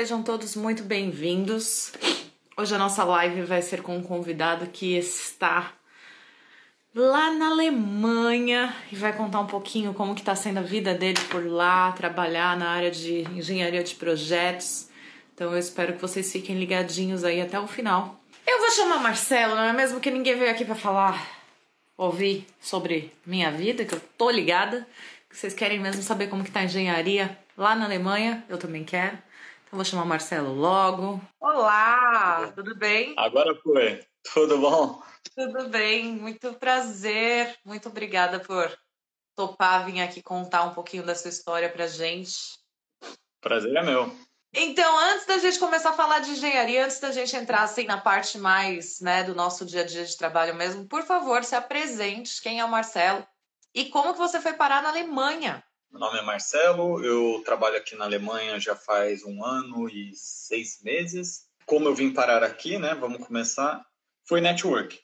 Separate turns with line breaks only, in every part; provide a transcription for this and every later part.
Sejam todos muito bem-vindos. Hoje a nossa live vai ser com um convidado que está lá na Alemanha e vai contar um pouquinho como que está sendo a vida dele por lá, trabalhar na área de engenharia de projetos. Então eu espero que vocês fiquem ligadinhos aí até o final. Eu vou chamar Marcelo, não é mesmo que ninguém veio aqui para falar, ouvir sobre minha vida, que eu tô ligada, que vocês querem mesmo saber como que tá a engenharia lá na Alemanha, eu também quero. Então vou chamar o Marcelo logo. Olá, tudo bem?
Agora foi. Tudo bom?
Tudo bem, muito prazer. Muito obrigada por topar vir aqui contar um pouquinho da sua história pra gente.
Prazer é meu.
Então, antes da gente começar a falar de engenharia, antes da gente entrar assim na parte mais, né, do nosso dia a dia de trabalho mesmo, por favor, se apresente. Quem é o Marcelo? E como que você foi parar na Alemanha?
Meu nome é Marcelo, eu trabalho aqui na Alemanha já faz um ano e seis meses. Como eu vim parar aqui, né? Vamos começar. Foi network.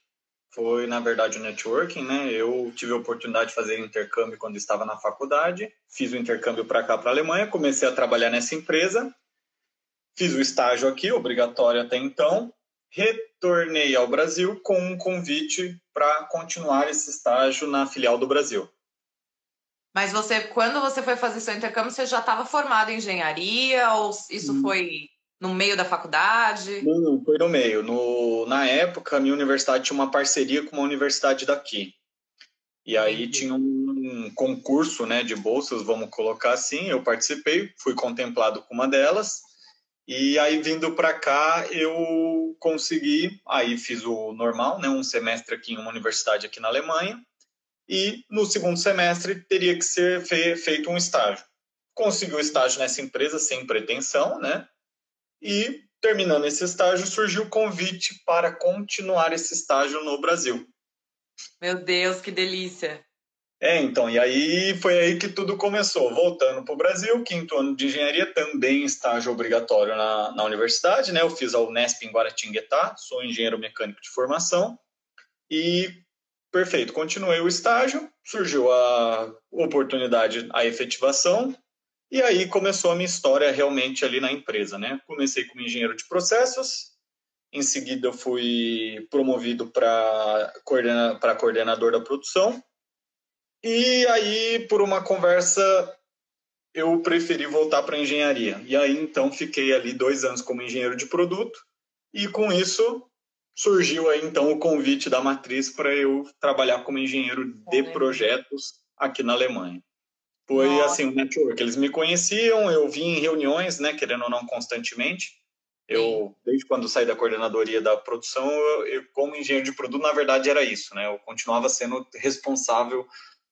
Foi, na verdade, o networking, né? Eu tive a oportunidade de fazer intercâmbio quando estava na faculdade. Fiz o intercâmbio para cá, para a Alemanha. Comecei a trabalhar nessa empresa. Fiz o estágio aqui, obrigatório até então. Retornei ao Brasil com um convite para continuar esse estágio na filial do Brasil.
Mas você, quando você foi fazer seu intercâmbio, você já estava formado em engenharia ou isso hum. foi no meio da faculdade?
Não, foi no meio. No, na época, a minha universidade tinha uma parceria com uma universidade daqui. E aí Entendi. tinha um concurso né, de bolsas, vamos colocar assim. Eu participei, fui contemplado com uma delas. E aí, vindo para cá, eu consegui. Aí fiz o normal, né, um semestre aqui em uma universidade aqui na Alemanha e no segundo semestre teria que ser feito um estágio. Consegui o estágio nessa empresa sem pretensão, né? E terminando esse estágio, surgiu o convite para continuar esse estágio no Brasil.
Meu Deus, que delícia!
É, então, e aí foi aí que tudo começou. Voltando para o Brasil, quinto ano de engenharia, também estágio obrigatório na, na universidade, né? Eu fiz a Unesp em Guaratinguetá, sou engenheiro mecânico de formação. E Perfeito. Continuei o estágio, surgiu a oportunidade, a efetivação, e aí começou a minha história realmente ali na empresa, né? Comecei como engenheiro de processos, em seguida fui promovido para coordena, coordenador da produção, e aí, por uma conversa, eu preferi voltar para engenharia. E aí, então, fiquei ali dois anos como engenheiro de produto, e com isso surgiu aí então o convite da matriz para eu trabalhar como engenheiro de projetos aqui na Alemanha. Foi Nossa. assim, um network. Eles me conheciam, eu vim em reuniões, né, querendo ou não constantemente. Eu, desde quando saí da coordenadoria da produção, eu, eu, como engenheiro de produto, na verdade era isso, né? Eu continuava sendo responsável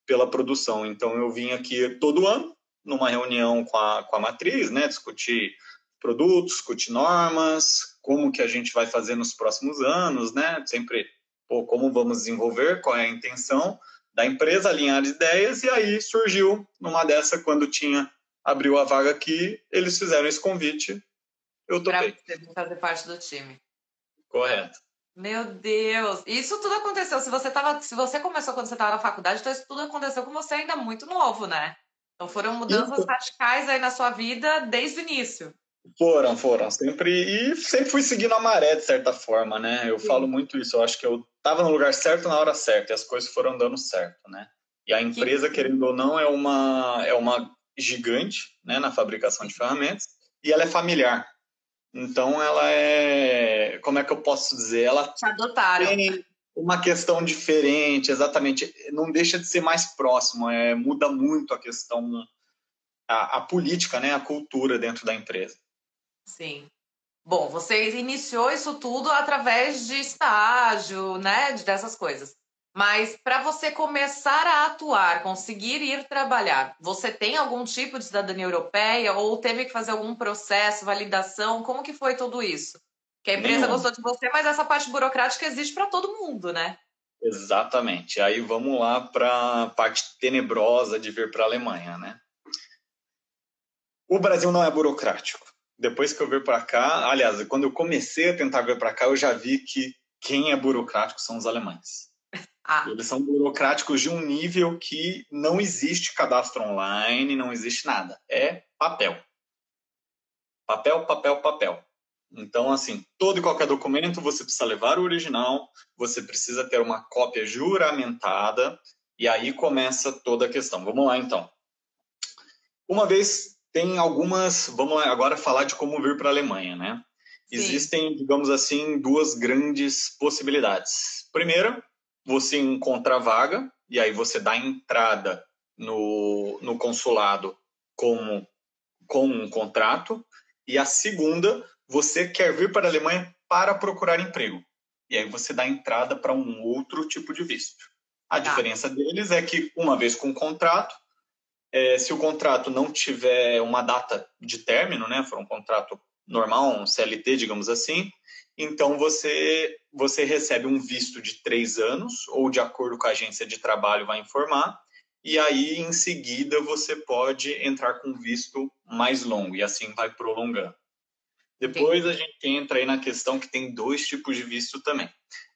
pela produção. Então eu vim aqui todo ano numa reunião com a, com a matriz, né, discutir produtos, discutir normas, como que a gente vai fazer nos próximos anos, né? Sempre, pô, como vamos desenvolver, qual é a intenção da empresa, alinhar ideias, e aí surgiu, numa dessa, quando tinha, abriu a vaga aqui, eles fizeram esse convite, eu topei.
Para fazer parte do time.
Correto.
Meu Deus! Isso tudo aconteceu. Se você tava, se você começou quando você estava na faculdade, então isso tudo aconteceu com você ainda muito novo, né? Então foram mudanças isso. radicais aí na sua vida desde o início.
Foram, foram. Sempre. E sempre fui seguindo a maré, de certa forma, né? Eu Sim. falo muito isso. Eu acho que eu estava no lugar certo na hora certa e as coisas foram dando certo, né? E a empresa, que... querendo ou não, é uma, é uma gigante né, na fabricação de ferramentas e ela é familiar. Então, ela é. Como é que eu posso dizer? Ela
Te adotaram.
tem uma questão diferente, exatamente. Não deixa de ser mais próximo, é, muda muito a questão, a, a política, né, a cultura dentro da empresa.
Sim. Bom, você iniciou isso tudo através de estágio, né? Dessas coisas. Mas para você começar a atuar, conseguir ir trabalhar, você tem algum tipo de cidadania europeia ou teve que fazer algum processo, validação? Como que foi tudo isso? Que a empresa Nenhum. gostou de você, mas essa parte burocrática existe para todo mundo, né?
Exatamente. Aí vamos lá para a parte tenebrosa de vir para a Alemanha, né? O Brasil não é burocrático depois que eu vir para cá, aliás, quando eu comecei a tentar vir para cá, eu já vi que quem é burocrático são os alemães. Ah. Eles são burocráticos de um nível que não existe cadastro online, não existe nada. É papel. Papel, papel, papel. Então, assim, todo e qualquer documento você precisa levar o original, você precisa ter uma cópia juramentada, e aí começa toda a questão. Vamos lá, então. Uma vez tem algumas, vamos agora falar de como vir para a Alemanha, né? Sim. Existem, digamos assim, duas grandes possibilidades. Primeira, você encontra a vaga, e aí você dá entrada no, no consulado com, com um contrato. E a segunda, você quer vir para a Alemanha para procurar emprego. E aí você dá entrada para um outro tipo de visto. A tá. diferença deles é que, uma vez com o contrato, é, se o contrato não tiver uma data de término, né, for um contrato normal, um CLT, digamos assim, então você você recebe um visto de três anos ou de acordo com a agência de trabalho vai informar e aí em seguida você pode entrar com visto mais longo e assim vai prolongando. Depois a gente entra aí na questão que tem dois tipos de visto também.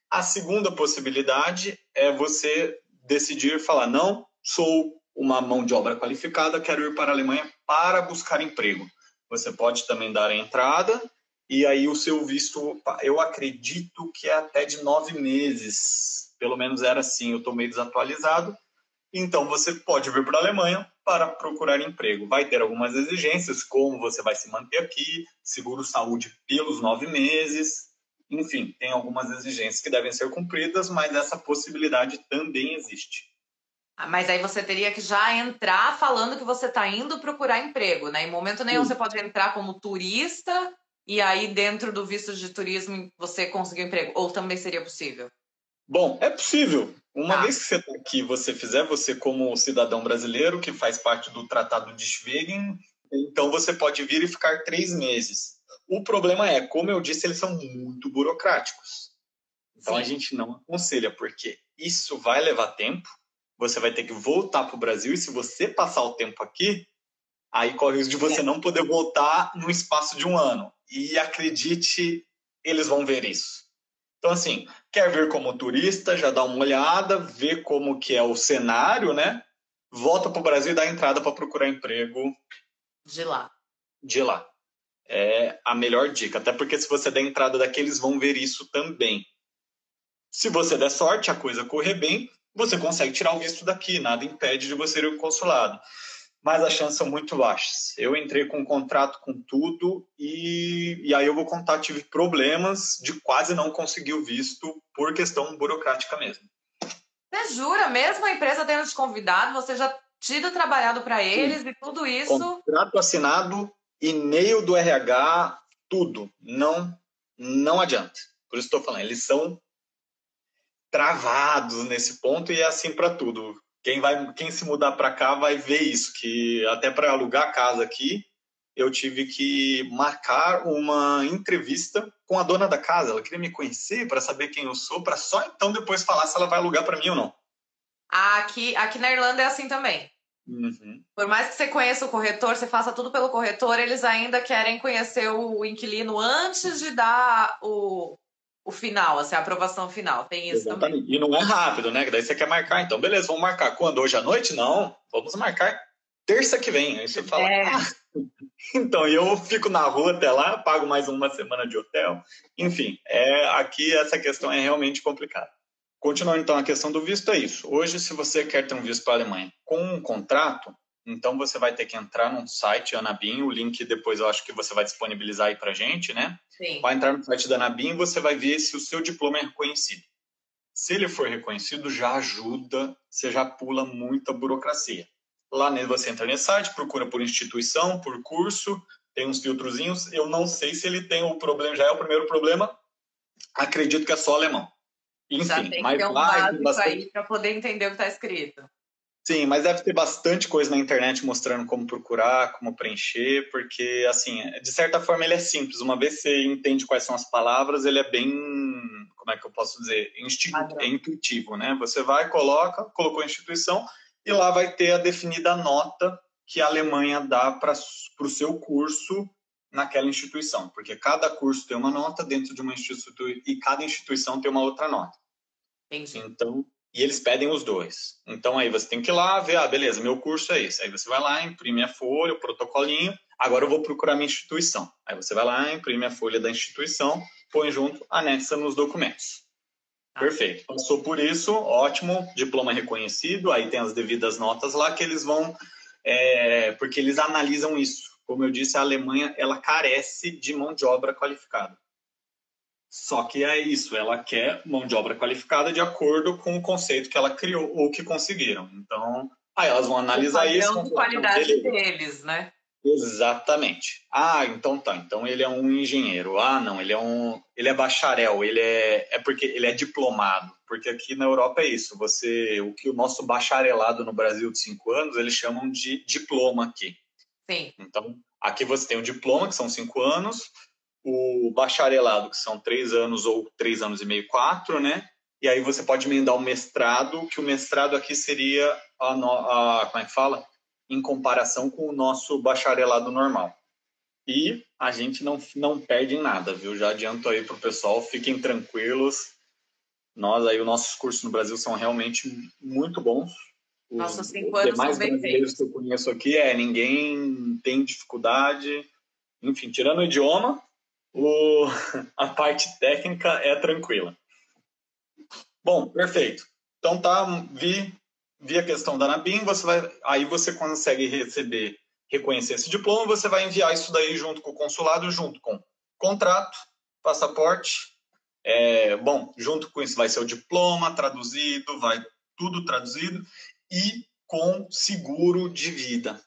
A segunda possibilidade é você decidir falar não sou uma mão de obra qualificada, quero ir para a Alemanha para buscar emprego. Você pode também dar a entrada e aí o seu visto, eu acredito que é até de nove meses, pelo menos era assim, eu estou meio desatualizado. Então você pode vir para a Alemanha para procurar emprego. Vai ter algumas exigências, como você vai se manter aqui, seguro-saúde pelos nove meses, enfim, tem algumas exigências que devem ser cumpridas, mas essa possibilidade também existe.
Ah, mas aí você teria que já entrar falando que você está indo procurar emprego, né? Em momento nenhum Sim. você pode entrar como turista e aí dentro do visto de turismo você conseguir emprego? Ou também seria possível?
Bom, é possível. Uma ah. vez que você está aqui, você fizer, você como cidadão brasileiro, que faz parte do Tratado de Schwegen, então você pode vir e ficar três meses. O problema é, como eu disse, eles são muito burocráticos. Então Sim. a gente não aconselha, porque isso vai levar tempo, você vai ter que voltar para o Brasil, e se você passar o tempo aqui, aí corre o risco de você é. não poder voltar no espaço de um ano. E acredite, eles vão ver isso. Então, assim, quer ver como turista, já dá uma olhada, vê como que é o cenário, né? Volta para o Brasil e dá entrada para procurar emprego.
De lá.
De lá. É a melhor dica. Até porque se você der entrada daqui, eles vão ver isso também. Se você der sorte, a coisa correr bem, você consegue tirar o visto daqui. Nada impede de você ir ao consulado mas as chances são muito baixas. Eu entrei com um contrato com tudo e, e aí eu vou contar, tive problemas de quase não conseguir o visto por questão burocrática mesmo.
Você jura? Mesmo a empresa tendo te convidado, você já tido trabalhado para eles Sim. e tudo isso?
Contrato assinado, e-mail do RH, tudo. Não, não adianta. Por isso estou falando, eles são travados nesse ponto e é assim para tudo. Quem vai quem se mudar para cá vai ver isso que até para alugar casa aqui eu tive que marcar uma entrevista com a dona da casa. Ela queria me conhecer para saber quem eu sou para só então depois falar se ela vai alugar para mim ou não.
Aqui aqui na Irlanda é assim também. Uhum. por mais que você conheça o corretor você faça tudo pelo corretor eles ainda querem conhecer o inquilino antes de dar o o final, assim, a aprovação final. Tem isso Exatamente. também.
E não é rápido, né? Daí você quer marcar, então beleza, vamos marcar quando? Hoje à noite? Não, vamos marcar terça que vem. Aí você fala, é. ah. então, eu fico na rua até lá, pago mais uma semana de hotel. Enfim, é, aqui essa questão é realmente complicada. Continuando então a questão do visto, é isso. Hoje, se você quer ter um visto para a Alemanha com um contrato, então você vai ter que entrar num site, Anabim, o link depois eu acho que você vai disponibilizar aí para gente, né? Sim. Vai entrar no site da Anabim e você vai ver se o seu diploma é reconhecido. Se ele for reconhecido, já ajuda, você já pula muita burocracia. Lá nele você entra nesse site, procura por instituição, por curso, tem uns filtrozinhos. Eu não sei se ele tem o problema, já é o primeiro problema. Acredito que é só alemão.
Enfim, mas lá tem bastante... para poder entender o que está escrito.
Sim, mas deve ter bastante coisa na internet mostrando como procurar, como preencher, porque, assim, de certa forma ele é simples. Uma vez você entende quais são as palavras, ele é bem, como é que eu posso dizer, Institu é intuitivo, né? Você vai, coloca, colocou a instituição e lá vai ter a definida nota que a Alemanha dá para o seu curso naquela instituição, porque cada curso tem uma nota dentro de uma instituição e cada instituição tem uma outra nota. Entendi. Então, e eles pedem os dois. Então aí você tem que ir lá ver, ah, beleza, meu curso é esse. Aí você vai lá, imprime a folha, o protocolinho, Agora eu vou procurar minha instituição. Aí você vai lá, imprime a folha da instituição, põe junto, anexa nos documentos. Ah. Perfeito. Passou por isso, ótimo, diploma reconhecido, aí tem as devidas notas lá que eles vão, é, porque eles analisam isso. Como eu disse, a Alemanha ela carece de mão de obra qualificada. Só que é isso, ela quer mão de obra qualificada de acordo com o conceito que ela criou ou que conseguiram. Então, aí elas vão analisar o isso.
de qualidade deles, né?
Exatamente. Ah, então tá. Então ele é um engenheiro. Ah, não, ele é um, ele é bacharel. Ele é, é porque ele é diplomado. Porque aqui na Europa é isso. Você, o que o nosso bacharelado no Brasil de cinco anos, eles chamam de diploma aqui.
Sim.
Então aqui você tem o diploma que são cinco anos, o bacharelado que são três anos ou três anos e meio, quatro, né? E aí você pode emendar o mestrado, que o mestrado aqui seria a, a como é que fala? em comparação com o nosso bacharelado normal. E a gente não, não perde em nada, viu? Já adianto aí para o pessoal, fiquem tranquilos. Nós aí, os nossos cursos no Brasil são realmente muito bons.
Os Nossos cinco anos demais são brasileiros
que eu conheço aqui, é, ninguém tem dificuldade. Enfim, tirando o idioma, o, a parte técnica é tranquila. Bom, perfeito. Então tá, vi via questão da Nabim, você vai, aí você consegue receber, reconhecer esse diploma, você vai enviar isso daí junto com o consulado, junto com contrato, passaporte, é, bom, junto com isso vai ser o diploma traduzido, vai tudo traduzido e com seguro de vida,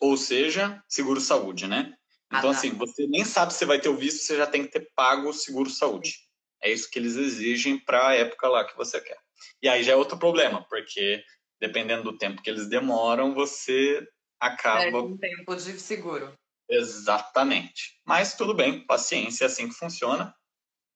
ou seja, seguro saúde, né? Então, ah, assim, você nem sabe se vai ter o visto, você já tem que ter pago o seguro saúde. É isso que eles exigem para a época lá que você quer. E aí já é outro problema, porque dependendo do tempo que eles demoram, você acaba. É
um tempo de seguro.
Exatamente. Mas tudo bem, paciência, é assim que funciona.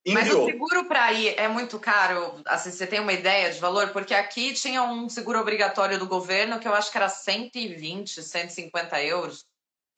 Enviou. Mas o seguro para ir é muito caro? Assim, você tem uma ideia de valor? Porque aqui tinha um seguro obrigatório do governo que eu acho que era 120, 150 euros.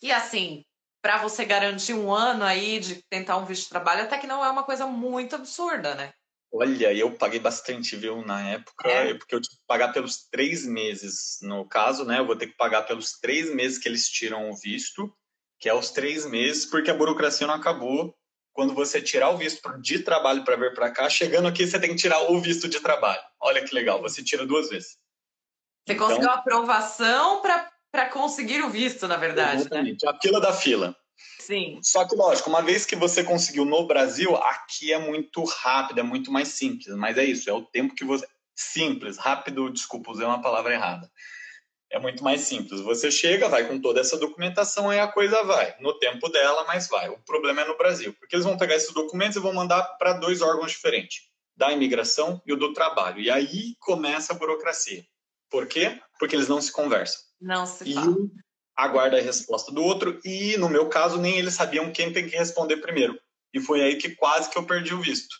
E assim, para você garantir um ano aí de tentar um visto de trabalho, até que não é uma coisa muito absurda, né?
Olha, eu paguei bastante, viu, na época, é. porque eu tive que pagar pelos três meses. No caso, né, eu vou ter que pagar pelos três meses que eles tiram o visto, que é os três meses, porque a burocracia não acabou. Quando você tirar o visto de trabalho para vir para cá, chegando aqui você tem que tirar o visto de trabalho. Olha que legal, você tira duas vezes.
Você então, conseguiu aprovação para conseguir o visto, na verdade, né?
exatamente. né? A fila da fila.
Sim.
Só que, lógico, uma vez que você conseguiu no Brasil, aqui é muito rápido, é muito mais simples. Mas é isso, é o tempo que você. Simples, rápido, desculpa, usei uma palavra errada. É muito mais simples. Você chega, vai com toda essa documentação e a coisa vai. No tempo dela, mas vai. O problema é no Brasil, porque eles vão pegar esses documentos e vão mandar para dois órgãos diferentes: da imigração e o do trabalho. E aí começa a burocracia. Por quê? Porque eles não se conversam.
Não se
e
fala
aguarda a resposta do outro e, no meu caso, nem eles sabiam quem tem que responder primeiro. E foi aí que quase que eu perdi o visto.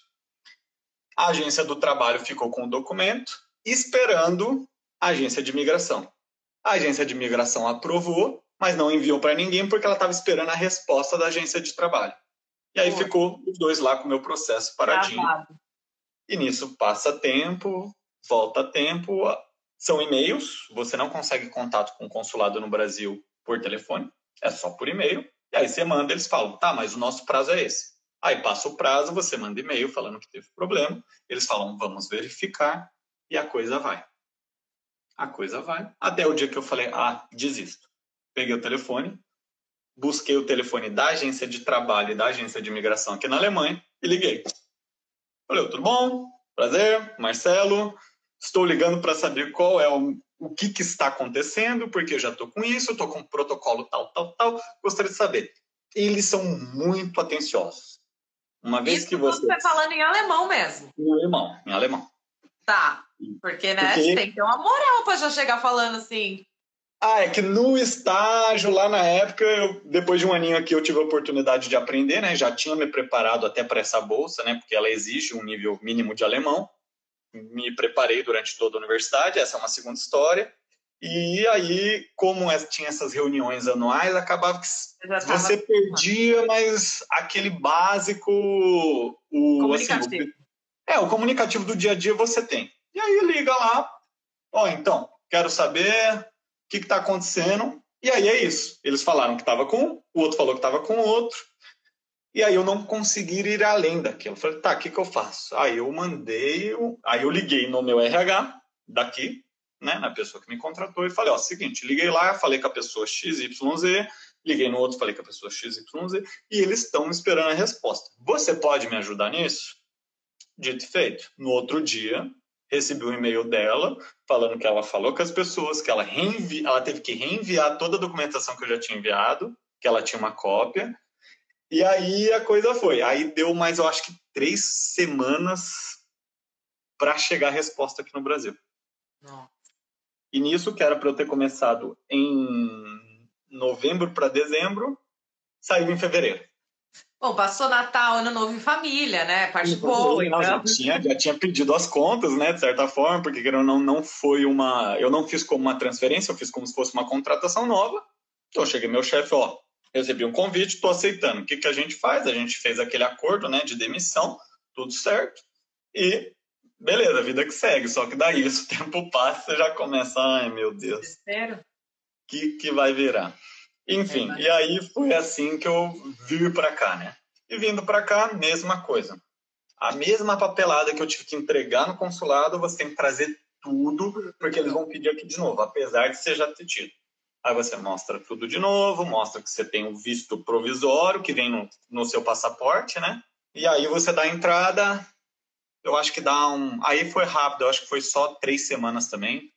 A agência do trabalho ficou com o documento, esperando a agência de imigração. A agência de imigração aprovou, mas não enviou para ninguém porque ela estava esperando a resposta da agência de trabalho. E aí ficou os dois lá com o meu processo paradinho. Travado. E nisso passa tempo, volta tempo, são e-mails, você não consegue contato com o consulado no Brasil por telefone, é só por e-mail. E aí você manda, eles falam, tá, mas o nosso prazo é esse. Aí passa o prazo, você manda e-mail falando que teve problema, eles falam, vamos verificar, e a coisa vai. A coisa vai. Até o dia que eu falei, ah, desisto. Peguei o telefone, busquei o telefone da agência de trabalho e da agência de imigração aqui na Alemanha e liguei. Falei, tudo bom? Prazer, Marcelo. Estou ligando para saber qual é o, o que, que está acontecendo, porque eu já estou com isso, estou com um protocolo tal, tal, tal. Gostaria de saber. Eles são muito atenciosos. Uma vez
isso
que você.
Você está falando em alemão mesmo.
Em alemão, em alemão.
Tá. Porque, né, porque... tem que ter uma moral para já chegar falando assim.
Ah, é que no estágio, lá na época, eu, depois de um aninho aqui, eu tive a oportunidade de aprender, né? Já tinha me preparado até para essa bolsa, né? Porque ela exige um nível mínimo de alemão me preparei durante toda a universidade, essa é uma segunda história. E aí, como é, tinha essas reuniões anuais, acabava que você perdia, mas aquele básico, o
assim, comunicativo. Assim,
é, o comunicativo do dia a dia você tem. E aí liga lá, ó, oh, então, quero saber o que está acontecendo. E aí é isso. Eles falaram que estava com um, o outro falou que estava com o outro. E aí eu não consegui ir além daquilo. Eu falei, tá, o que, que eu faço? Aí eu mandei, aí eu liguei no meu RH daqui, né, na pessoa que me contratou, e falei, ó, seguinte, liguei lá, falei com a pessoa XYZ, liguei no outro, falei com a pessoa XYZ, e eles estão esperando a resposta. Você pode me ajudar nisso? Dito e feito. No outro dia, recebi um e-mail dela falando que ela falou com as pessoas, que ela, reenvi... ela teve que reenviar toda a documentação que eu já tinha enviado, que ela tinha uma cópia, e aí a coisa foi. Aí deu mais, eu acho que três semanas para chegar a resposta aqui no Brasil.
Não.
E nisso, que era para eu ter começado em novembro para dezembro, saiu em fevereiro.
Bom, passou Natal, Ano Novo em família, né? Parte boa.
Então. Já, tinha, já tinha pedido as contas, né? De certa forma, porque não, não foi uma. Eu não fiz como uma transferência, eu fiz como se fosse uma contratação nova. Então, eu cheguei meu chefe, ó, recebi um convite, estou aceitando. O que, que a gente faz? A gente fez aquele acordo né, de demissão, tudo certo, e beleza, vida que segue. Só que daí, se o tempo passa, você já começa, ai meu Deus.
Espero.
Que, que vai virar. Enfim, é, e aí foi assim que eu vim para cá, né? E vindo para cá, mesma coisa. A mesma papelada que eu tive que entregar no consulado, você tem que trazer tudo, porque eles vão pedir aqui de novo, apesar de você já ter tido. Aí você mostra tudo de novo, mostra que você tem um visto provisório que vem no, no seu passaporte, né? E aí você dá a entrada, eu acho que dá um. Aí foi rápido, eu acho que foi só três semanas também.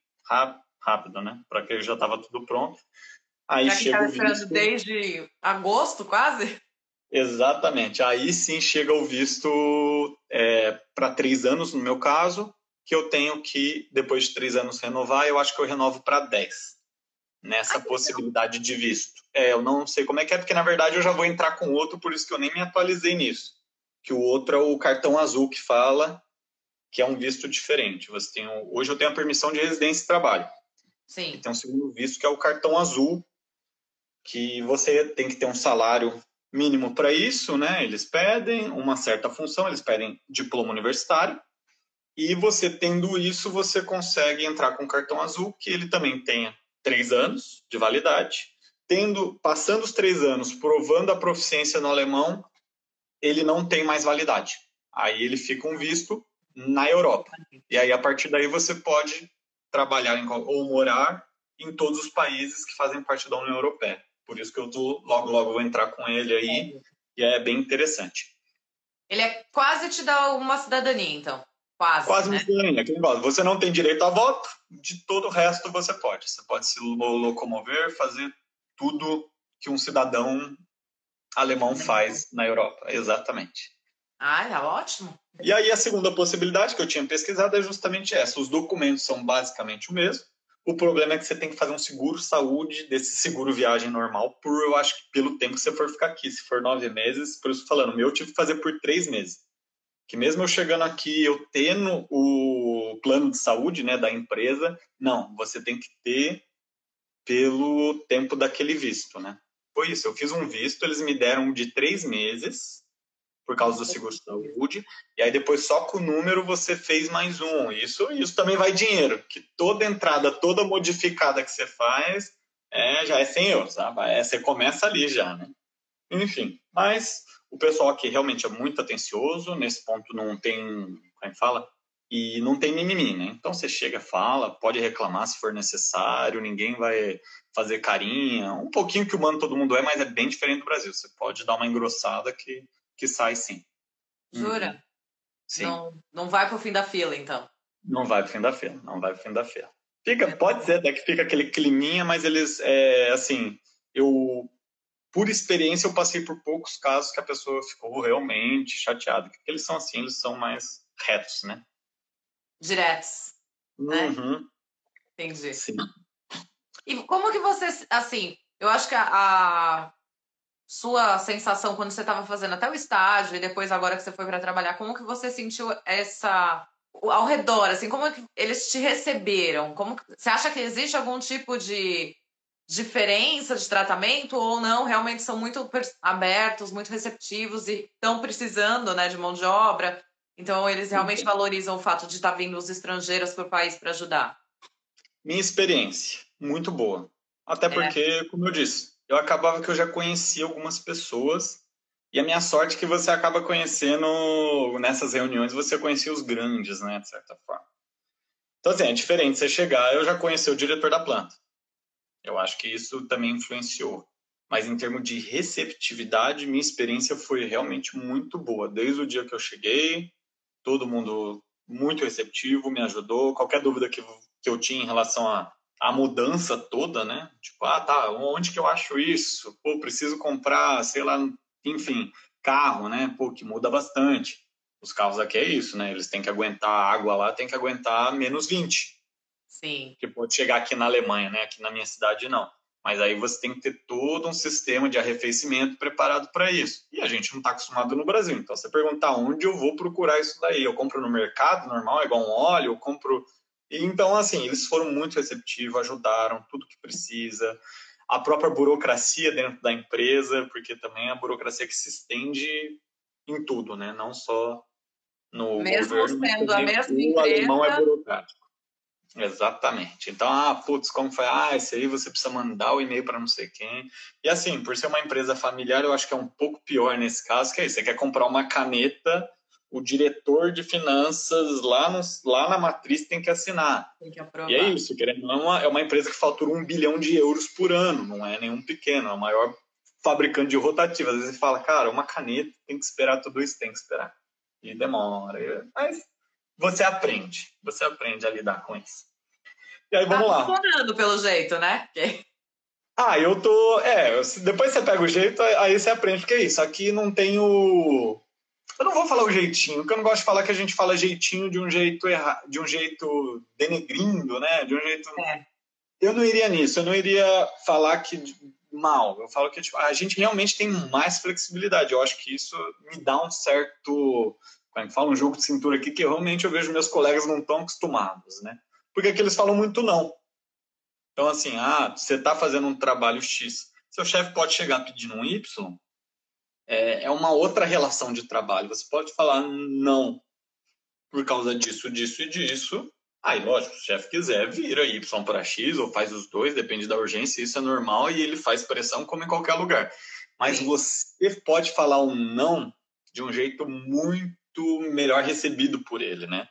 Rápido, né? Para que já estava tudo pronto. Aí
já chega o visto. desde agosto, quase?
Exatamente. Aí sim chega o visto é, para três anos, no meu caso, que eu tenho que, depois de três anos, renovar. Eu acho que eu renovo para dez nessa possibilidade de visto. É, eu não sei como é que é, porque na verdade eu já vou entrar com outro, por isso que eu nem me atualizei nisso. Que o outro é o cartão azul que fala que é um visto diferente. Você tem hoje eu tenho a permissão de residência e trabalho.
Sim.
E tem um segundo visto que é o cartão azul, que você tem que ter um salário mínimo para isso, né? Eles pedem uma certa função, eles pedem diploma universitário. E você tendo isso, você consegue entrar com o cartão azul, que ele também tenha três anos de validade. Tendo, passando os três anos, provando a proficiência no alemão, ele não tem mais validade. Aí ele fica um visto na Europa. E aí, a partir daí, você pode trabalhar em, ou morar em todos os países que fazem parte da União Europeia. Por isso que eu tô, logo, logo vou entrar com ele aí, e é bem interessante.
Ele é quase te dá uma cidadania, então. Quase.
Quase
né?
uma cidadania. Você não tem direito a voto, de todo o resto você pode. Você pode se locomover, fazer tudo que um cidadão alemão faz na Europa. Exatamente.
Ah, é ótimo.
E aí a segunda possibilidade que eu tinha pesquisado é justamente essa. Os documentos são basicamente o mesmo. O problema é que você tem que fazer um seguro saúde desse seguro viagem normal por, eu acho que pelo tempo que você for ficar aqui. Se for nove meses, por isso falando, meu eu tive que fazer por três meses que mesmo eu chegando aqui, eu tendo o plano de saúde né, da empresa, não, você tem que ter pelo tempo daquele visto, né? Foi isso, eu fiz um visto, eles me deram de três meses, por causa do seguro de saúde, e aí depois só com o número você fez mais um. Isso, isso também vai dinheiro, que toda entrada, toda modificada que você faz, é, já é 100 euros? É, você começa ali já, né? Enfim, mas o pessoal aqui realmente é muito atencioso, nesse ponto não tem, como é que fala? E não tem mimimi, né? Então você chega, fala, pode reclamar se for necessário, ninguém vai fazer carinha. Um pouquinho que humano todo mundo é, mas é bem diferente do Brasil. Você pode dar uma engrossada que, que sai sim.
Jura? Uhum.
Sim.
Não, não vai pro fim da fila, então?
Não vai pro fim da fila, não vai pro fim da fila. Fica, é pode ser até que fica aquele climinha, mas eles, é, assim, eu por experiência, eu passei por poucos casos que a pessoa ficou realmente chateada. Porque eles são assim, eles são mais retos, né?
Diretos. Né?
Uhum.
Entendi.
Sim.
E como que você, assim, eu acho que a, a sua sensação quando você estava fazendo até o estágio e depois agora que você foi para trabalhar, como que você sentiu essa ao redor, assim, como que eles te receberam? Como você acha que existe algum tipo de diferença de tratamento ou não, realmente são muito abertos, muito receptivos e estão precisando né, de mão de obra. Então, eles realmente valorizam o fato de estar vindo os estrangeiros para o país para ajudar.
Minha experiência, muito boa. Até é. porque, é. como eu disse, eu acabava que eu já conhecia algumas pessoas e a minha sorte é que você acaba conhecendo, nessas reuniões, você conhecia os grandes, né, de certa forma. Então, assim, é diferente você chegar, eu já conheci o diretor da planta. Eu acho que isso também influenciou. Mas em termos de receptividade, minha experiência foi realmente muito boa. Desde o dia que eu cheguei, todo mundo muito receptivo, me ajudou. Qualquer dúvida que, que eu tinha em relação à, à mudança toda, né? Tipo, ah, tá, onde que eu acho isso? Pô, preciso comprar, sei lá, enfim, carro, né? Pô, que muda bastante. Os carros aqui é isso, né? Eles têm que aguentar água lá, tem que aguentar menos 20.
Sim.
Que pode chegar aqui na Alemanha, né? Aqui na minha cidade, não. Mas aí você tem que ter todo um sistema de arrefecimento preparado para isso. E a gente não está acostumado no Brasil. Então, você perguntar onde eu vou procurar isso daí? Eu compro no mercado normal, igual um óleo, eu compro. Então, assim, eles foram muito receptivos, ajudaram tudo que precisa a própria burocracia dentro da empresa, porque também é a burocracia que se estende em tudo, né? Não só no
Mesmo
governo,
sendo a mesma
o
empresa...
alemão é burocrático. Exatamente. Então, ah, putz, como foi? Ah, esse aí você precisa mandar o e-mail para não sei quem. E assim, por ser uma empresa familiar, eu acho que é um pouco pior nesse caso, que é isso. Você quer comprar uma caneta o diretor de finanças lá, no, lá na matriz tem que assinar.
Tem que aprovar.
E é isso, querendo não, é uma, é uma empresa que fatura um bilhão de euros por ano, não é nenhum pequeno, é o maior fabricante de rotativa. Às vezes você fala, cara, uma caneta tem que esperar tudo isso, tem que esperar. E demora. Mas você aprende, você aprende a lidar com isso. E aí vamos tá lá.
funcionando pelo jeito, né?
Ah, eu tô. É, depois você pega o jeito, aí você aprende, porque é isso. Aqui não tem o eu não vou falar o jeitinho, porque eu não gosto de falar que a gente fala jeitinho de um jeito errado, de um jeito denegrindo, né? De um jeito. É. Eu não iria nisso, eu não iria falar que mal. Eu falo que tipo, a gente realmente tem mais flexibilidade. Eu acho que isso me dá um certo. Que fala? Um jogo de cintura aqui que realmente eu vejo meus colegas não tão acostumados, né? Porque aqui eles falam muito não. Então, assim, ah, você está fazendo um trabalho X. Seu chefe pode chegar pedindo um Y, é, é uma outra relação de trabalho. Você pode falar não por causa disso, disso e disso. Aí, lógico, se o chefe quiser, vira Y para X ou faz os dois, depende da urgência, isso é normal e ele faz pressão como em qualquer lugar. Mas você pode falar um não de um jeito muito melhor recebido por ele, né?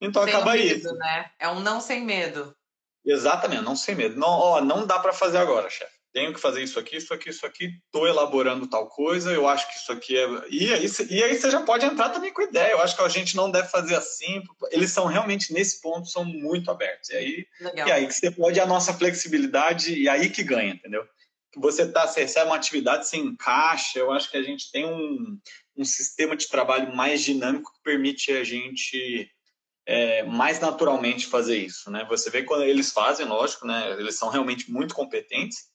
Então sem acaba
medo,
isso.
Né? É um não sem medo.
Exatamente, não sem medo. Não, ó, não dá para fazer agora, chefe tenho que fazer isso aqui, isso aqui, isso aqui, estou elaborando tal coisa, eu acho que isso aqui é. E aí, e aí você já pode entrar também com ideia. Eu acho que a gente não deve fazer assim. Eles são realmente, nesse ponto, são muito abertos. E aí, e aí que você pode a nossa flexibilidade, e aí que ganha, entendeu? Que você tá, você recebe uma atividade, você encaixa. Eu acho que a gente tem um, um sistema de trabalho mais dinâmico que permite a gente. É, mais naturalmente fazer isso, né? Você vê quando eles fazem, lógico, né? Eles são realmente muito competentes,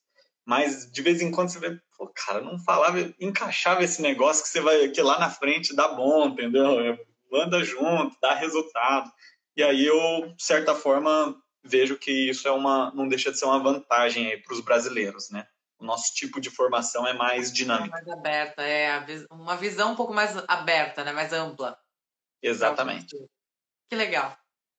mas de vez em quando você vê, pô, cara, não falava, encaixava esse negócio que você vai que lá na frente dá bom, entendeu? Anda junto, dá resultado. E aí eu, de certa forma, vejo que isso é uma, não deixa de ser uma vantagem aí para os brasileiros, né? O nosso tipo de formação é mais dinâmica.
É mais aberta, é uma visão um pouco mais aberta, né? Mais ampla.
Exatamente.
Que legal.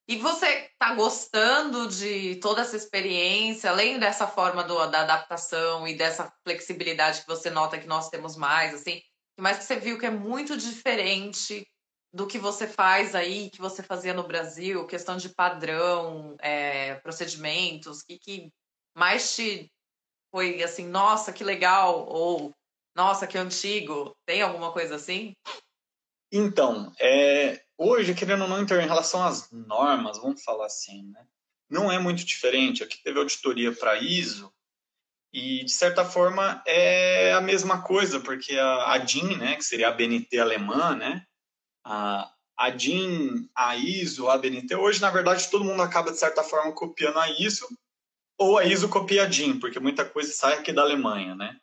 E você está gostando de toda essa experiência, além dessa forma do, da adaptação e dessa flexibilidade que você nota que nós temos mais, assim, mas que você viu que é muito diferente do que você faz aí, que você fazia no Brasil, questão de padrão, é, procedimentos, que, que mais te foi assim, nossa, que legal, ou nossa, que antigo, tem alguma coisa assim?
Então, é, hoje, querendo ou não, então, em relação às normas, vamos falar assim, né? não é muito diferente. Aqui teve auditoria para ISO e, de certa forma, é a mesma coisa, porque a, a DIN, né, que seria a BNT alemã, né, a, a DIN, a ISO, a BNT, hoje, na verdade, todo mundo acaba, de certa forma, copiando a ISO ou a ISO copia a DIN, porque muita coisa sai aqui da Alemanha, né?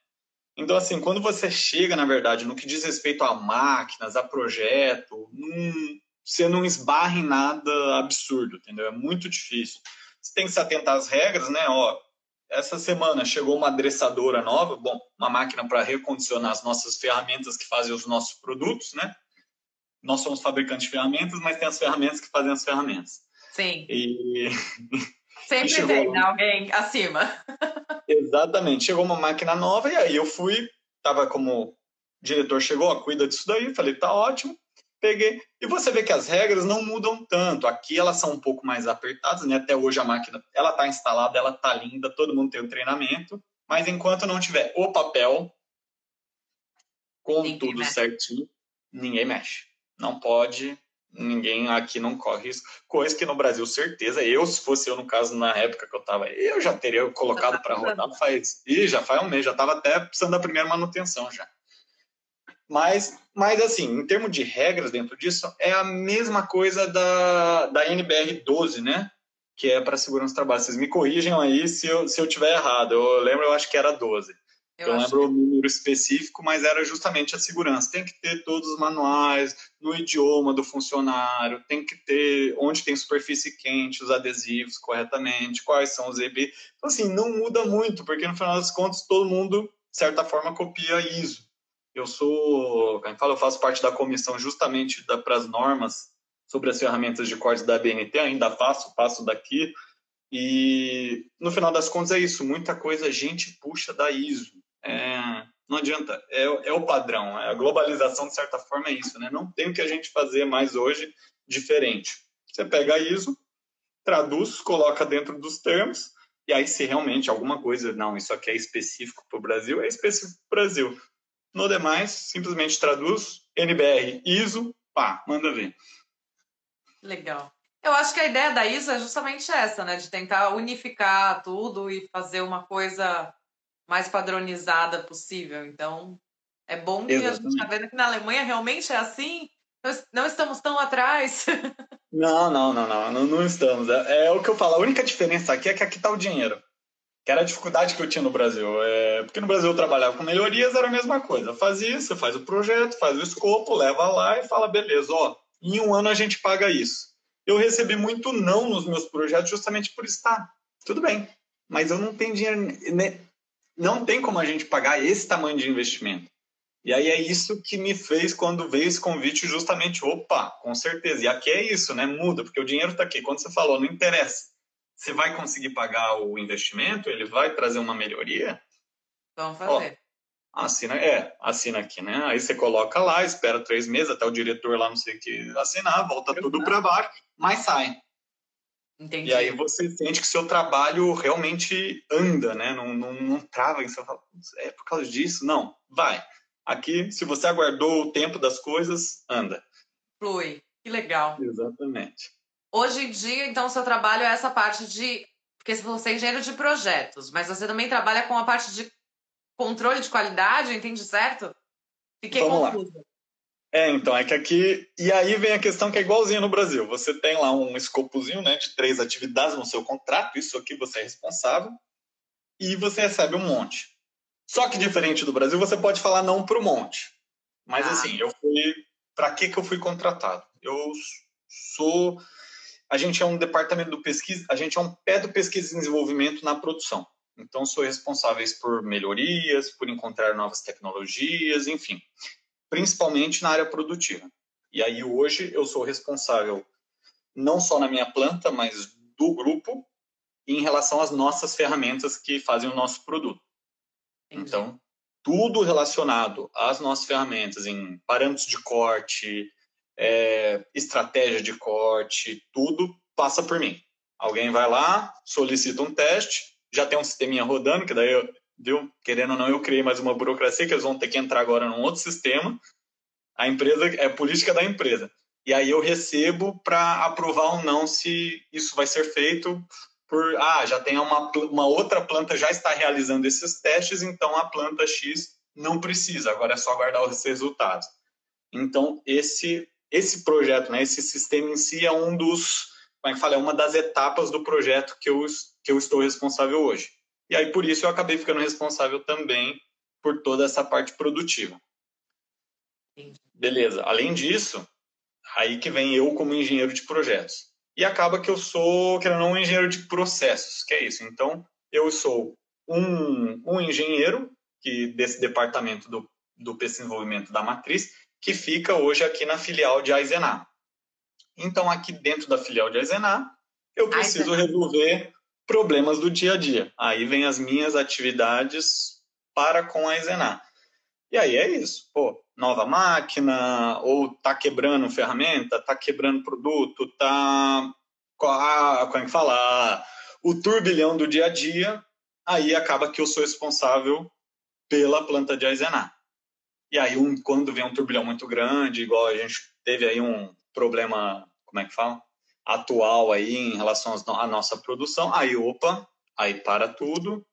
Então, assim, quando você chega, na verdade, no que diz respeito a máquinas, a projeto, num, você não esbarra em nada absurdo, entendeu? É muito difícil. Você tem que se atentar às regras, né? Ó, essa semana chegou uma adressadora nova, bom, uma máquina para recondicionar as nossas ferramentas que fazem os nossos produtos, né? Nós somos fabricantes de ferramentas, mas tem as ferramentas que fazem as ferramentas.
Sim.
E
Sempre tem né, alguém acima.
Exatamente. Chegou uma máquina nova e aí eu fui, tava como diretor chegou, ó, cuida disso daí, falei, tá ótimo. Peguei. E você vê que as regras não mudam tanto. Aqui elas são um pouco mais apertadas, né? Até hoje a máquina, ela tá instalada, ela tá linda, todo mundo tem o treinamento, mas enquanto não tiver o papel com ninguém tudo mexe. certinho, ninguém mexe. Não pode, ninguém aqui não corre isso. Coisa que no Brasil, certeza, eu, se fosse eu, no caso, na época que eu tava, eu já teria colocado para rodar faz. Ih, já faz um mês, já tava até precisando da primeira manutenção já. Mas, mas assim, em termos de regras dentro disso, é a mesma coisa da, da NBR 12, né? Que é para segurança do trabalho. Vocês me corrijam aí se eu, se eu tiver errado. Eu lembro, eu acho que era 12. Eu, eu lembro que... o número específico, mas era justamente a segurança. Tem que ter todos os manuais no idioma do funcionário, tem que ter onde tem superfície quente, os adesivos corretamente, quais são os EB. Então, assim, não muda muito, porque no final das contas todo mundo, de certa forma, copia ISO. Eu sou, como fala, eu faço parte da comissão justamente para as normas sobre as ferramentas de corte da BNT, ainda faço, passo daqui. E no final das contas é isso, muita coisa a gente puxa da ISO. É, não adianta, é, é, o padrão, a globalização de certa forma é isso, né? Não tem o que a gente fazer mais hoje diferente. Você pega a ISO, traduz, coloca dentro dos termos, e aí se realmente alguma coisa, não, isso aqui é específico para o Brasil, é específico para o Brasil. No demais, simplesmente traduz NBR ISO, pá, manda ver.
Legal. Eu acho que a ideia da ISO é justamente essa, né? De tentar unificar tudo e fazer uma coisa mais padronizada possível. Então, é bom que Exatamente. a gente está vendo que na Alemanha realmente é assim. Nós não estamos tão atrás.
Não, não, não, não, não, não estamos. É, é, o que eu falo. A única diferença aqui é que aqui está o dinheiro que era a dificuldade que eu tinha no Brasil. É, porque no Brasil eu trabalhava com melhorias, era a mesma coisa. Fazia, você faz o projeto, faz o escopo, leva lá e fala, beleza, ó, em um ano a gente paga isso. Eu recebi muito não nos meus projetos justamente por estar. Tudo bem, mas eu não tenho dinheiro, né? Não tem como a gente pagar esse tamanho de investimento. E aí é isso que me fez quando veio esse convite justamente, opa, com certeza. E aqui é isso, né? Muda, porque o dinheiro está aqui. Quando você falou, não interessa você vai conseguir pagar o investimento? Ele vai trazer uma melhoria?
Vamos fazer.
Ó, assina, é, assina aqui, né? Aí você coloca lá, espera três meses até o diretor lá não sei o que assinar, volta tudo para baixo, mas sai. Entendi. E aí você sente que seu trabalho realmente anda, né? Não, não, não trava, você fala, é por causa disso? Não, vai. Aqui, se você aguardou o tempo das coisas, anda.
Flui. Que legal.
Exatamente.
Hoje em dia, então, o seu trabalho é essa parte de. Porque você é engenheiro de projetos, mas você também trabalha com a parte de controle de qualidade, entende certo? Fiquei Vamos confusa. Lá.
É, então, é que aqui. E aí vem a questão que é igualzinha no Brasil. Você tem lá um escopozinho né, de três atividades no seu contrato, isso aqui você é responsável, e você recebe um monte. Só que diferente do Brasil, você pode falar não para o monte. Mas ah. assim, eu fui. Para que, que eu fui contratado? Eu sou a gente é um departamento do pesquisa, a gente é um pé do pesquisa e desenvolvimento na produção. Então, sou responsáveis por melhorias, por encontrar novas tecnologias, enfim, principalmente na área produtiva. E aí, hoje, eu sou responsável não só na minha planta, mas do grupo, em relação às nossas ferramentas que fazem o nosso produto. Entendi. Então, tudo relacionado às nossas ferramentas, em parâmetros de corte, é, estratégia de corte, tudo passa por mim. Alguém vai lá, solicita um teste, já tem um sisteminha rodando, que daí, eu, viu, querendo ou não, eu criei mais uma burocracia que eles vão ter que entrar agora num outro sistema. A empresa é a política da empresa. E aí eu recebo para aprovar ou não se isso vai ser feito por ah, já tem uma, uma outra planta já está realizando esses testes, então a planta X não precisa, agora é só aguardar os resultados. Então, esse esse projeto, né, esse sistema em si é um dos, como é que fala, é uma das etapas do projeto que eu, que eu estou responsável hoje. E aí, por isso, eu acabei ficando responsável também por toda essa parte produtiva. Beleza. Além disso, aí que vem eu como engenheiro de projetos. E acaba que eu sou, querendo não, um engenheiro de processos, que é isso. Então, eu sou um, um engenheiro que desse departamento do, do desenvolvimento da matriz, que fica hoje aqui na filial de Aizená. Então, aqui dentro da filial de Aizená, eu preciso resolver problemas do dia a dia. Aí vem as minhas atividades para com a Izenar. E aí é isso, pô, nova máquina, ou tá quebrando ferramenta, tá quebrando produto, tá. Como é que fala? O turbilhão do dia a dia, aí acaba que eu sou responsável pela planta de Aizenar. E aí, um, quando vem um turbilhão muito grande, igual a gente teve aí um problema, como é que fala? Atual aí em relação à nossa produção, aí, opa, aí para tudo,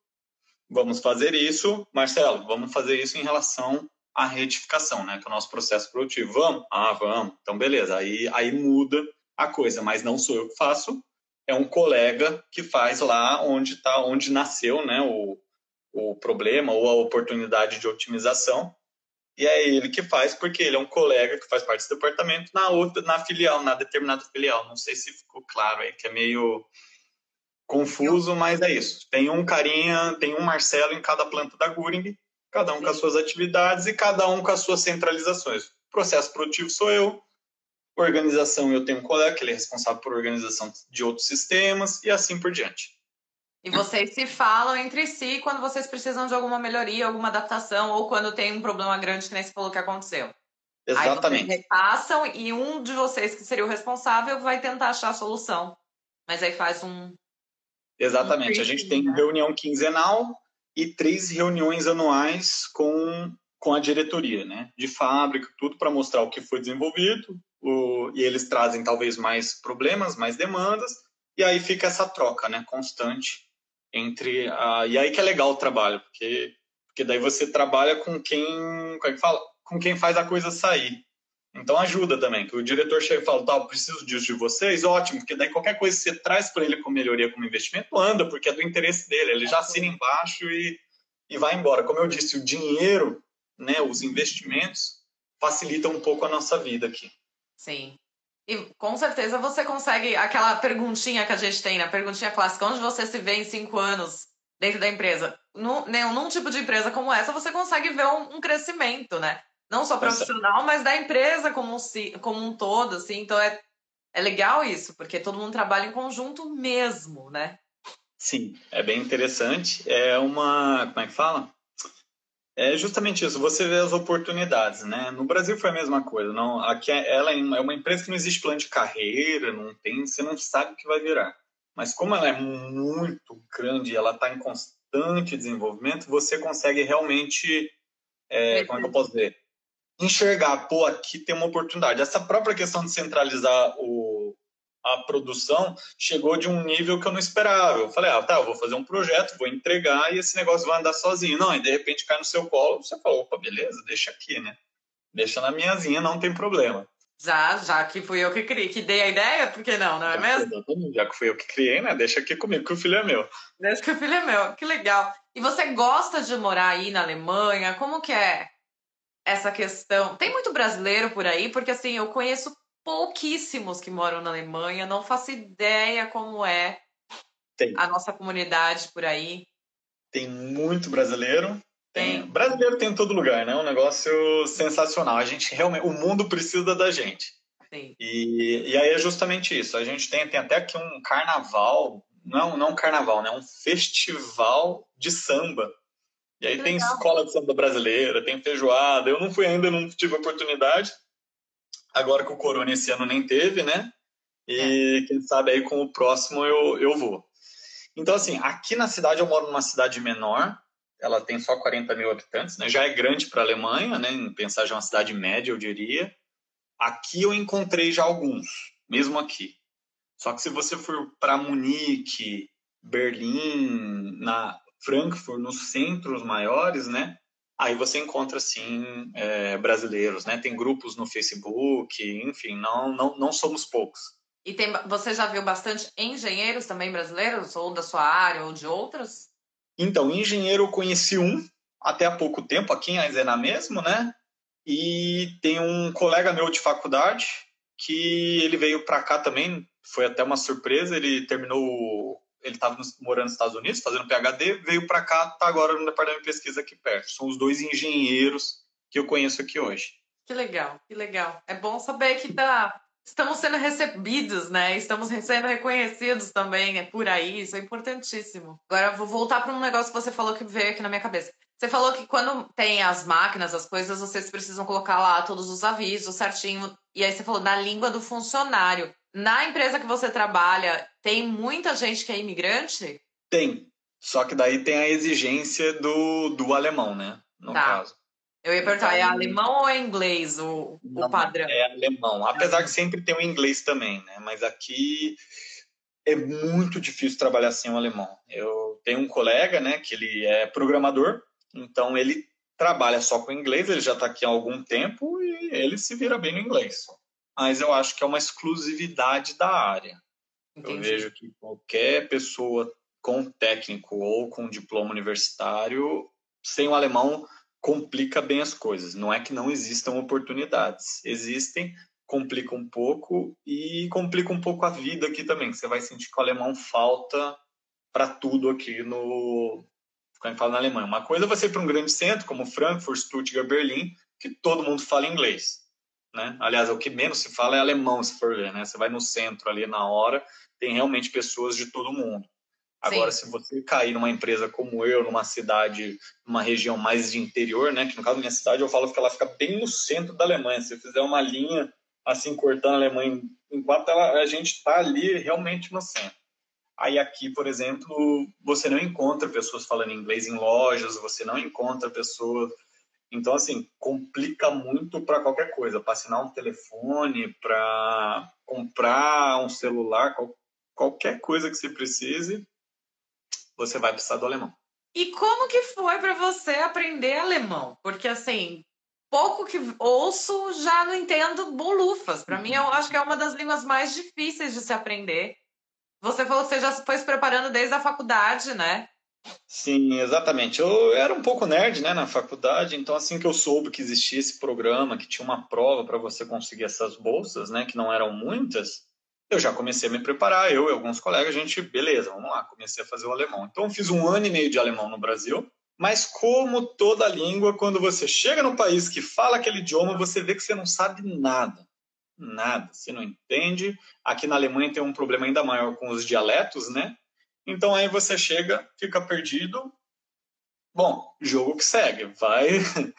vamos fazer isso. Marcelo, vamos fazer isso em relação à retificação, né? Que é o nosso processo produtivo. Vamos? Ah, vamos. Então, beleza. Aí, aí muda a coisa, mas não sou eu que faço, é um colega que faz lá onde tá, onde nasceu, né, o, o problema ou a oportunidade de otimização. E é ele que faz, porque ele é um colega que faz parte desse departamento na outra, na filial, na determinada filial. Não sei se ficou claro aí, que é meio confuso, mas é isso. Tem um carinha, tem um Marcelo em cada planta da Guring, cada um com as suas atividades e cada um com as suas centralizações. Processo produtivo sou eu, organização eu tenho um colega que ele é responsável por organização de outros sistemas e assim por diante.
E vocês se falam entre si quando vocês precisam de alguma melhoria, alguma adaptação, ou quando tem um problema grande que nem você falou que aconteceu.
Exatamente.
Aí repassam e um de vocês que seria o responsável vai tentar achar a solução. Mas aí faz um.
Exatamente. Um a gente tem né? reunião quinzenal e três reuniões anuais com, com a diretoria, né? De fábrica, tudo para mostrar o que foi desenvolvido, o, e eles trazem talvez mais problemas, mais demandas, e aí fica essa troca, né? Constante entre a, e aí que é legal o trabalho, porque porque daí você trabalha com quem, como é que fala, com quem faz a coisa sair. Então ajuda também, que o diretor chega e fala, tá, eu preciso disso de vocês, ótimo, porque daí qualquer coisa que você traz para ele como melhoria, como investimento, anda, porque é do interesse dele, ele já assina embaixo e, e vai embora. Como eu disse, o dinheiro, né, os investimentos facilitam um pouco a nossa vida aqui.
Sim. E com certeza você consegue aquela perguntinha que a gente tem, né? Perguntinha clássica, onde você se vê em cinco anos dentro da empresa? Num, num tipo de empresa como essa, você consegue ver um, um crescimento, né? Não só profissional, mas da empresa como, como um todo, assim. Então é, é legal isso, porque todo mundo trabalha em conjunto mesmo, né?
Sim, é bem interessante. É uma. Como é que fala? É justamente isso, você vê as oportunidades, né? No Brasil foi a mesma coisa, não, aqui é, ela é, é uma empresa que não existe plano de carreira, não tem, você não sabe o que vai virar. Mas como ela é muito grande, ela está em constante desenvolvimento, você consegue realmente, é, como é que eu posso dizer, enxergar, pô, aqui tem uma oportunidade. Essa própria questão de centralizar o, a produção chegou de um nível que eu não esperava. Eu falei, ah, tá, eu vou fazer um projeto, vou entregar e esse negócio vai andar sozinho. Não, e de repente cai no seu colo, você fala, opa, beleza, deixa aqui, né? Deixa na minhazinha, não tem problema.
Já, já que fui eu que criei, que dei a ideia, por que não, não é mesmo?
Exatamente, já que fui eu que criei, né? Deixa aqui comigo, que o filho é meu.
Deixa que o filho é meu, que legal. E você gosta de morar aí na Alemanha? Como que é essa questão? Tem muito brasileiro por aí, porque assim, eu conheço pouquíssimos que moram na Alemanha, não faço ideia como é tem. a nossa comunidade por aí.
Tem muito brasileiro. Tem. tem. Brasileiro tem em todo lugar, né? É um negócio sensacional. A gente realmente, o mundo precisa da gente. Sim. E, e aí é justamente isso. A gente tem, tem até aqui um carnaval, não, não um carnaval, né? Um festival de samba. E aí que tem legal. escola de samba brasileira, tem feijoada. Eu não fui ainda, não tive oportunidade, Agora que o Corona esse ano nem teve, né? E é. quem sabe aí com o próximo eu, eu vou. Então, assim, aqui na cidade eu moro numa cidade menor, ela tem só 40 mil habitantes, né? Já é grande para a Alemanha, né? Em pensar já é uma cidade média, eu diria. Aqui eu encontrei já alguns, mesmo aqui. Só que se você for para Munique, Berlim, na Frankfurt, nos centros maiores, né? Aí você encontra, sim, é, brasileiros, né? Tem grupos no Facebook, enfim, não, não, não somos poucos.
E tem, você já viu bastante engenheiros também brasileiros, ou da sua área, ou de outras?
Então, engenheiro eu conheci um até há pouco tempo, aqui em Aizena mesmo, né? E tem um colega meu de faculdade que ele veio para cá também, foi até uma surpresa, ele terminou ele estava morando nos Estados Unidos, fazendo PhD, veio para cá, está agora no departamento de pesquisa aqui perto. São os dois engenheiros que eu conheço aqui hoje.
Que legal, que legal. É bom saber que tá, estamos sendo recebidos, né? Estamos sendo reconhecidos também né? por aí. Isso é importantíssimo. Agora eu vou voltar para um negócio que você falou que veio aqui na minha cabeça. Você falou que quando tem as máquinas, as coisas, vocês precisam colocar lá todos os avisos certinho. E aí você falou na língua do funcionário. Na empresa que você trabalha, tem muita gente que é imigrante?
Tem. Só que daí tem a exigência do, do alemão, né? No tá. caso.
Eu ia perguntar, então, é alemão ou é inglês o, o padrão?
É alemão, apesar de sempre ter o inglês também, né? Mas aqui é muito difícil trabalhar sem o alemão. Eu tenho um colega, né, que ele é programador, então ele trabalha só com inglês, ele já está aqui há algum tempo e ele se vira bem no inglês. Mas eu acho que é uma exclusividade da área. Entendi. Eu vejo que qualquer pessoa com técnico ou com diploma universitário, sem o alemão, complica bem as coisas. Não é que não existam oportunidades, existem, complica um pouco e complica um pouco a vida aqui também. Você vai sentir que o alemão falta para tudo aqui no quando fala na Alemanha. Uma coisa é você ir para um grande centro como Frankfurt, Stuttgart, Berlim, que todo mundo fala inglês, né? Aliás, o que menos se fala é alemão, se for ver, né? Você vai no centro ali na hora, tem realmente pessoas de todo mundo. Agora, Sim. se você cair numa empresa como eu, numa cidade, numa região mais de interior, né? Que no caso da minha cidade, eu falo que ela fica bem no centro da Alemanha. Se fizer uma linha assim, cortando a Alemanha, enquanto ela, a gente está ali realmente no centro. Aí aqui, por exemplo, você não encontra pessoas falando inglês em lojas, você não encontra pessoas. Então, assim, complica muito para qualquer coisa. Para assinar um telefone, para comprar um celular, qualquer coisa que você precise, você vai precisar do alemão.
E como que foi para você aprender alemão? Porque assim, pouco que ouço, já não entendo bolufas. Para mim, eu acho que é uma das línguas mais difíceis de se aprender. Você falou que você já foi se preparando desde a faculdade, né?
Sim, exatamente. Eu era um pouco nerd, né, na faculdade, então assim que eu soube que existia esse programa, que tinha uma prova para você conseguir essas bolsas, né, que não eram muitas, eu já comecei a me preparar, eu e alguns colegas, a gente, beleza, vamos lá, comecei a fazer o alemão. Então, fiz um ano e meio de alemão no Brasil, mas como toda língua, quando você chega num país que fala aquele idioma, você vê que você não sabe nada. Nada, você não entende. Aqui na Alemanha tem um problema ainda maior com os dialetos, né? Então aí você chega, fica perdido. Bom, jogo que segue, vai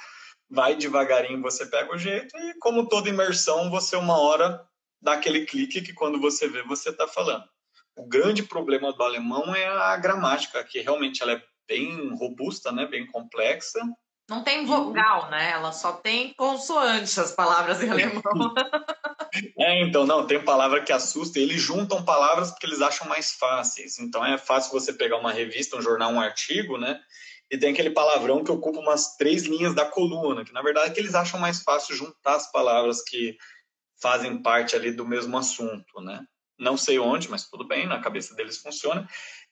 vai devagarinho, você pega o jeito e como toda imersão, você uma hora dá aquele clique que quando você vê, você está falando. O grande problema do alemão é a gramática, que realmente ela é bem robusta, né, bem complexa.
Não tem vogal, né? Ela só tem consoante as palavras em alemão.
é, então, não, tem palavra que assusta. Eles juntam palavras porque eles acham mais fáceis. Então é fácil você pegar uma revista, um jornal, um artigo, né? E tem aquele palavrão que ocupa umas três linhas da coluna, que na verdade é que eles acham mais fácil juntar as palavras que fazem parte ali do mesmo assunto, né? Não sei onde, mas tudo bem, na cabeça deles funciona.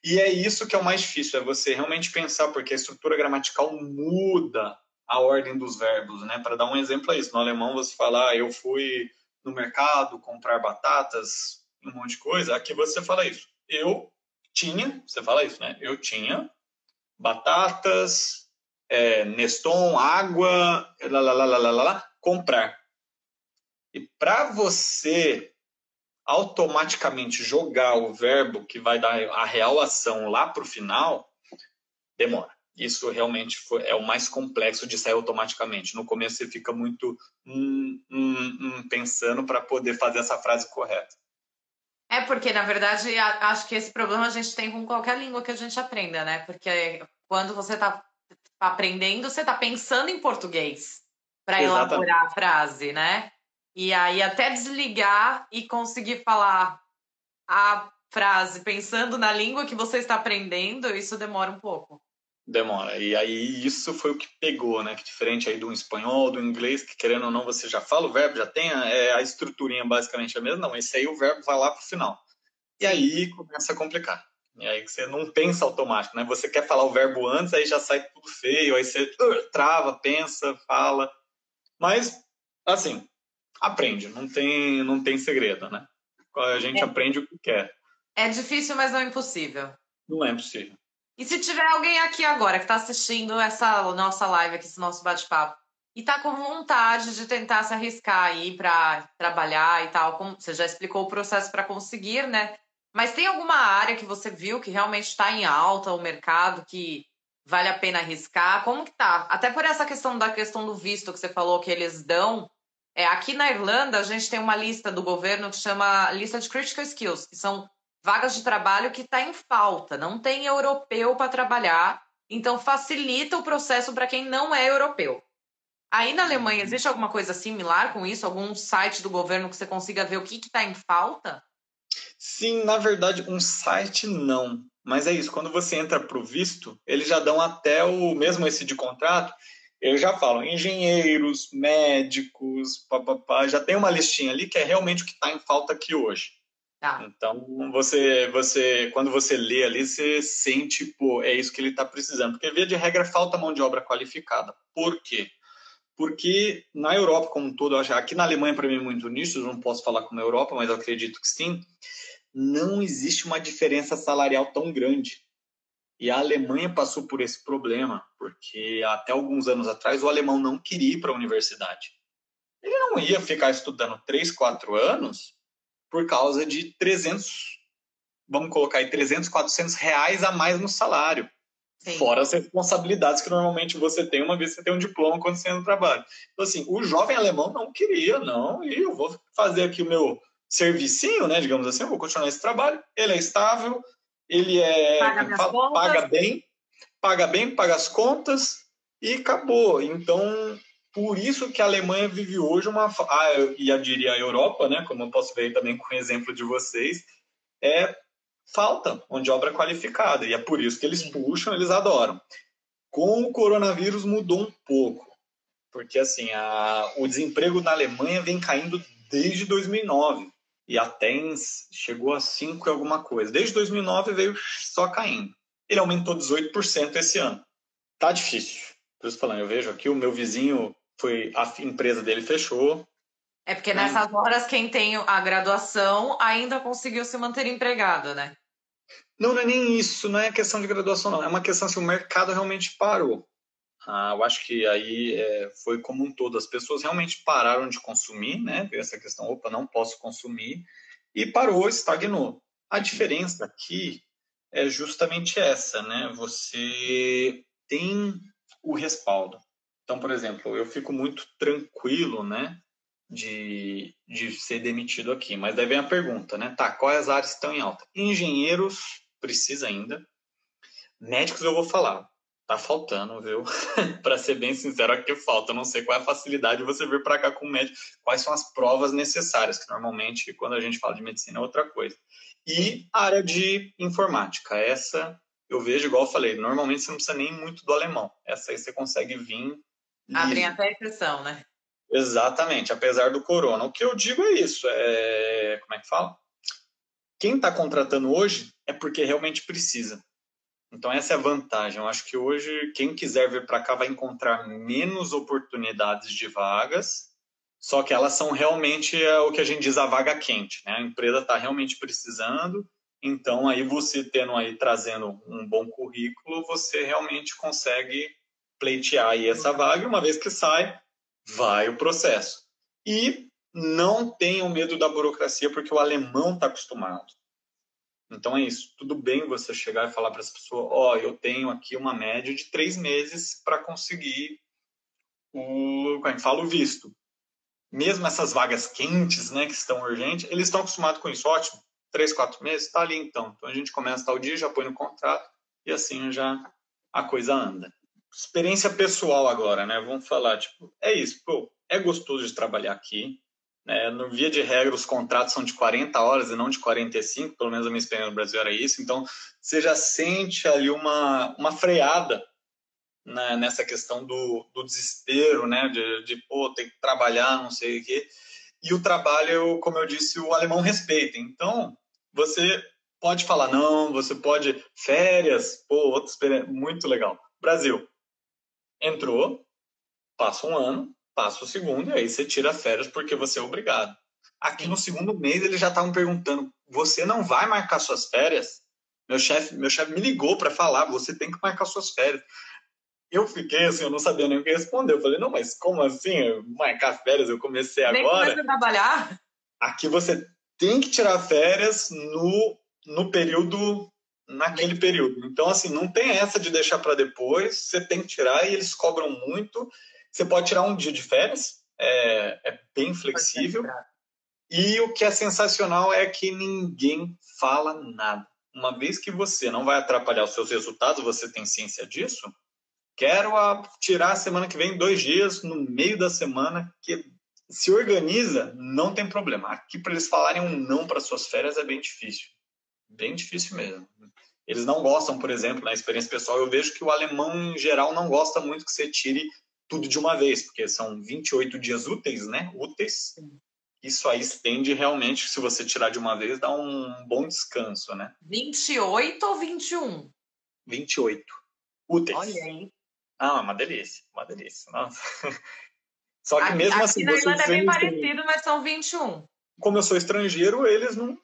E é isso que é o mais difícil, é você realmente pensar, porque a estrutura gramatical muda a ordem dos verbos, né? Para dar um exemplo é isso, no alemão você fala, ah, eu fui no mercado comprar batatas, um monte de coisa, aqui você fala isso. Eu tinha, você fala isso, né? Eu tinha batatas, é, Neston, água, lá, lá, lá, lá, lá, lá, comprar. E para você automaticamente jogar o verbo que vai dar a real ação lá para o final, demora. Isso realmente foi, é o mais complexo de sair automaticamente. No começo você fica muito hum, hum, hum, pensando para poder fazer essa frase correta.
É porque, na verdade, acho que esse problema a gente tem com qualquer língua que a gente aprenda, né? Porque quando você está aprendendo, você está pensando em português para elaborar a frase, né? E aí até desligar e conseguir falar a frase pensando na língua que você está aprendendo, isso demora um pouco.
Demora. E aí isso foi o que pegou, né? Que diferente aí do espanhol, do inglês, que querendo ou não você já fala o verbo, já tem a, é, a estruturinha basicamente a mesma. Não, esse aí o verbo vai lá pro final. E aí começa a complicar. E aí você não pensa automático, né? Você quer falar o verbo antes, aí já sai tudo feio, aí você uh, trava, pensa, fala. Mas, assim, aprende, não tem, não tem segredo, né? A gente é. aprende o que quer.
É difícil, mas não é impossível.
Não é impossível.
E se tiver alguém aqui agora que está assistindo essa nossa live, aqui, esse nosso bate-papo, e tá com vontade de tentar se arriscar aí para trabalhar e tal. Como você já explicou o processo para conseguir, né? Mas tem alguma área que você viu que realmente está em alta o mercado que vale a pena arriscar? Como que tá? Até por essa questão da questão do visto que você falou que eles dão. É, aqui na Irlanda a gente tem uma lista do governo que chama lista de critical skills, que são vagas de trabalho que está em falta. Não tem europeu para trabalhar, então facilita o processo para quem não é europeu. Aí na Alemanha, uhum. existe alguma coisa similar com isso? Algum site do governo que você consiga ver o que está em falta?
Sim, na verdade, um site não. Mas é isso, quando você entra para o visto, eles já dão até o mesmo esse de contrato, eles já falam engenheiros, médicos, papapá, já tem uma listinha ali que é realmente o que está em falta aqui hoje. Tá. Então, você, você, quando você lê ali, você sente, pô, é isso que ele está precisando. Porque, via de regra, falta mão de obra qualificada. Por quê? porque na Europa como um todo, aqui na Alemanha para mim é muito nisso, eu não posso falar como a Europa, mas eu acredito que sim, não existe uma diferença salarial tão grande. E a Alemanha passou por esse problema, porque até alguns anos atrás o alemão não queria ir para a universidade. Ele não ia ficar estudando 3, 4 anos por causa de 300, vamos colocar aí, 300, 400 reais a mais no salário. Sim. Fora as responsabilidades que normalmente você tem uma vez que você tem um diploma quando você entra no trabalho. Então, assim, o jovem alemão não queria, não, e eu vou fazer aqui o meu servicinho, né, digamos assim, eu vou continuar esse trabalho, ele é estável, ele é paga, paga bem, paga bem, paga as contas e acabou. Então, por isso que a Alemanha vive hoje uma ah, e eu diria a Europa, né, como eu posso ver também com o exemplo de vocês, é falta mão de obra qualificada. E é por isso que eles puxam, eles adoram. Com o coronavírus mudou um pouco. Porque assim, a, o desemprego na Alemanha vem caindo desde 2009 e até chegou a 5 e alguma coisa. Desde 2009 veio só caindo. Ele aumentou 18% esse ano. Tá difícil. Por isso falando, eu vejo aqui o meu vizinho foi a empresa dele fechou,
é porque nessas horas quem tem a graduação ainda conseguiu se manter empregado, né?
Não, não é nem isso, não é questão de graduação, não. É uma questão se assim, o mercado realmente parou. Ah, eu acho que aí é, foi como um todo. As pessoas realmente pararam de consumir, né? Essa questão, opa, não posso consumir. E parou, estagnou. A diferença aqui é justamente essa, né? Você tem o respaldo. Então, por exemplo, eu fico muito tranquilo, né? de, de ser demitido aqui. Mas daí vem a pergunta, né? Tá, quais as áreas estão em alta? Engenheiros, precisa ainda. Médicos eu vou falar. Tá faltando, viu? para ser bem sincero, aqui falta. Eu não sei qual é a facilidade de você vir para cá com médico, quais são as provas necessárias, que normalmente, quando a gente fala de medicina, é outra coisa. E a área de informática. Essa eu vejo, igual eu falei, normalmente você não precisa nem muito do alemão. Essa aí você consegue vir.
Abrem até a exceção, né?
Exatamente, apesar do corona. O que eu digo é isso, é... como é que fala? Quem está contratando hoje é porque realmente precisa. Então essa é a vantagem. Eu acho que hoje quem quiser vir para cá vai encontrar menos oportunidades de vagas, só que elas são realmente é, o que a gente diz a vaga quente, né? A empresa está realmente precisando, então aí você tendo aí trazendo um bom currículo, você realmente consegue pleitear aí essa vaga, uma vez que sai, vai o processo. E não tenham medo da burocracia, porque o alemão está acostumado. Então é isso. Tudo bem você chegar e falar para as pessoas: ó, oh, eu tenho aqui uma média de três meses para conseguir o, como é que fala, o visto. Mesmo essas vagas quentes, né, que estão urgentes, eles estão acostumados com isso. Ótimo, três, quatro meses, está ali então. Então a gente começa tal dia, já põe no contrato e assim já a coisa anda experiência pessoal agora, né? Vamos falar, tipo, é isso, pô, é gostoso de trabalhar aqui. Né? No via de regra, os contratos são de 40 horas e não de 45, pelo menos a minha experiência no Brasil era isso. Então, você já sente ali uma, uma freada né? nessa questão do, do desespero, né? De, de, pô, ter que trabalhar, não sei o quê. E o trabalho, como eu disse, o alemão respeita. Então, você pode falar não, você pode férias, pô, outra experiência, muito legal. Brasil, entrou, passa um ano, passa o segundo, e aí você tira férias porque você é obrigado. Aqui no segundo mês eles já estavam perguntando: você não vai marcar suas férias? Meu chefe meu chef me ligou para falar: você tem que marcar suas férias. eu fiquei assim, eu não sabia nem o que responder. Eu falei, não, mas como assim? Marcar férias, eu comecei
nem
agora.
Nem trabalhar?
Aqui você tem que tirar férias no, no período, naquele período. Então, assim, não tem essa de deixar para depois, você tem que tirar e eles cobram muito. Você pode tirar um dia de férias, é, é bem flexível. E o que é sensacional é que ninguém fala nada. Uma vez que você não vai atrapalhar os seus resultados, você tem ciência disso, quero a, tirar a semana que vem dois dias no meio da semana, que se organiza, não tem problema. Aqui, para eles falarem um não para suas férias, é bem difícil. Bem difícil mesmo. Eles não gostam, por exemplo, na experiência pessoal, eu vejo que o alemão, em geral, não gosta muito que você tire tudo de uma vez, porque são 28 dias úteis, né? Úteis. Isso aí estende realmente, se você tirar de uma vez, dá um bom descanso, né?
28 ou 21?
28. Úteis.
Olha aí.
Ah, uma delícia, uma delícia. Nossa. Só que
aqui,
mesmo
aqui
assim.
Na Irlanda é bem parecido, mas são 21.
Como eu sou estrangeiro, eles não,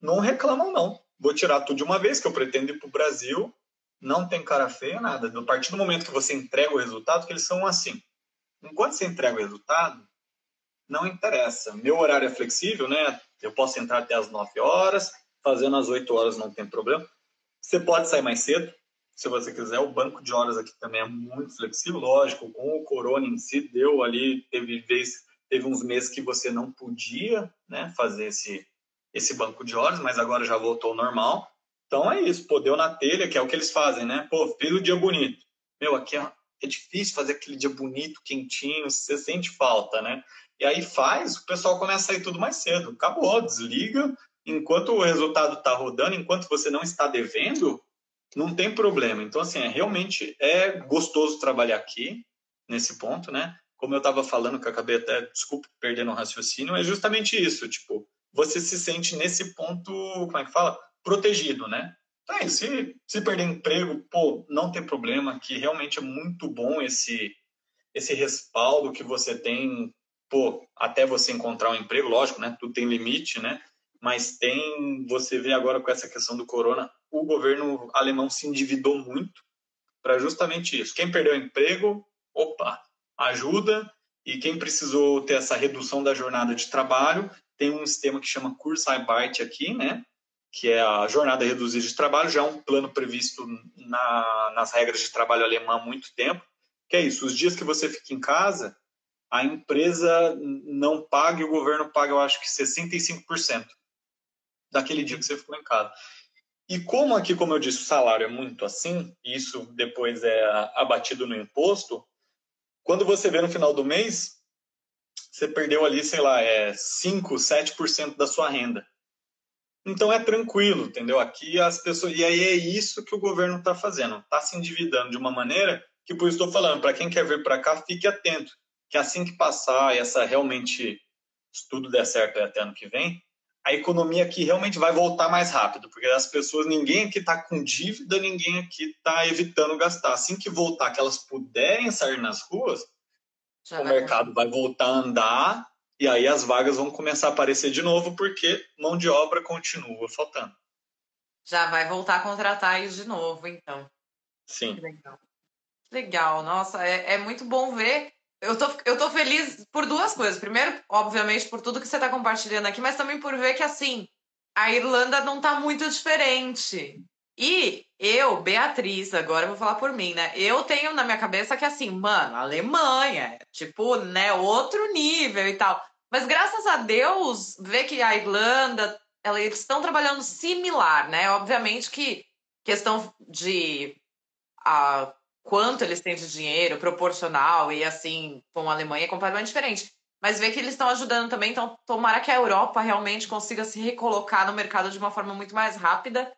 não reclamam, não. Vou tirar tudo de uma vez, que eu pretendo ir para o Brasil. Não tem cara feia, nada. A partir do momento que você entrega o resultado, que eles são assim. Enquanto você entrega o resultado, não interessa. Meu horário é flexível, né? Eu posso entrar até as 9 horas, fazendo às 8 horas não tem problema. Você pode sair mais cedo, se você quiser. O banco de horas aqui também é muito flexível, lógico, com o corona em si deu ali, teve vez, teve uns meses que você não podia, né, fazer esse esse banco de horas, mas agora já voltou ao normal. Então é isso, pô, deu na telha, que é o que eles fazem, né? Pô, fez o dia bonito. Meu, aqui é, é difícil fazer aquele dia bonito, quentinho, você sente falta, né? E aí faz, o pessoal começa a sair tudo mais cedo. Acabou, desliga. Enquanto o resultado está rodando, enquanto você não está devendo, não tem problema. Então, assim, é, realmente é gostoso trabalhar aqui, nesse ponto, né? Como eu estava falando, que eu acabei até, desculpa, perdendo o raciocínio, é justamente isso, tipo, você se sente nesse ponto, como é que fala? Protegido, né? Então, é se, se perder emprego, pô, não tem problema, que realmente é muito bom esse, esse respaldo que você tem, pô, até você encontrar um emprego, lógico, né? Tudo tem limite, né? Mas tem, você vê agora com essa questão do corona, o governo alemão se endividou muito para justamente isso. Quem perdeu o emprego, opa, ajuda, e quem precisou ter essa redução da jornada de trabalho, tem um sistema que chama Kurzarbeit aqui, né? Que é a jornada reduzida de trabalho, já é um plano previsto na, nas regras de trabalho alemã há muito tempo. Que é isso, os dias que você fica em casa, a empresa não paga e o governo paga, eu acho que 65% daquele dia que você ficou em casa. E como aqui, como eu disse, o salário é muito assim, e isso depois é abatido no imposto, quando você vê no final do mês, você perdeu ali, sei lá, é 5, 7% da sua renda. Então é tranquilo, entendeu? Aqui as pessoas. E aí é isso que o governo está fazendo. Está se endividando de uma maneira que, por isso estou falando, para quem quer vir para cá, fique atento. Que assim que passar essa realmente, se tudo der certo até ano que vem, a economia aqui realmente vai voltar mais rápido, porque as pessoas, ninguém aqui está com dívida, ninguém aqui está evitando gastar. Assim que voltar, que elas puderem sair nas ruas, Já o vai mercado vai voltar a andar e aí as vagas vão começar a aparecer de novo, porque mão de obra continua faltando.
Já vai voltar a contratar isso de novo, então.
Sim.
Legal. Legal, nossa, é, é muito bom ver eu tô, eu tô feliz por duas coisas. Primeiro, obviamente, por tudo que você tá compartilhando aqui, mas também por ver que, assim, a Irlanda não tá muito diferente. E eu, Beatriz, agora vou falar por mim, né? Eu tenho na minha cabeça que, assim, mano, Alemanha, tipo, né, outro nível e tal. Mas graças a Deus, ver que a Irlanda, eles estão trabalhando similar, né? Obviamente que questão de a quanto eles têm de dinheiro, proporcional, e assim, com a Alemanha é completamente diferente. Mas ver que eles estão ajudando também, então tomara que a Europa realmente consiga se recolocar no mercado de uma forma muito mais rápida,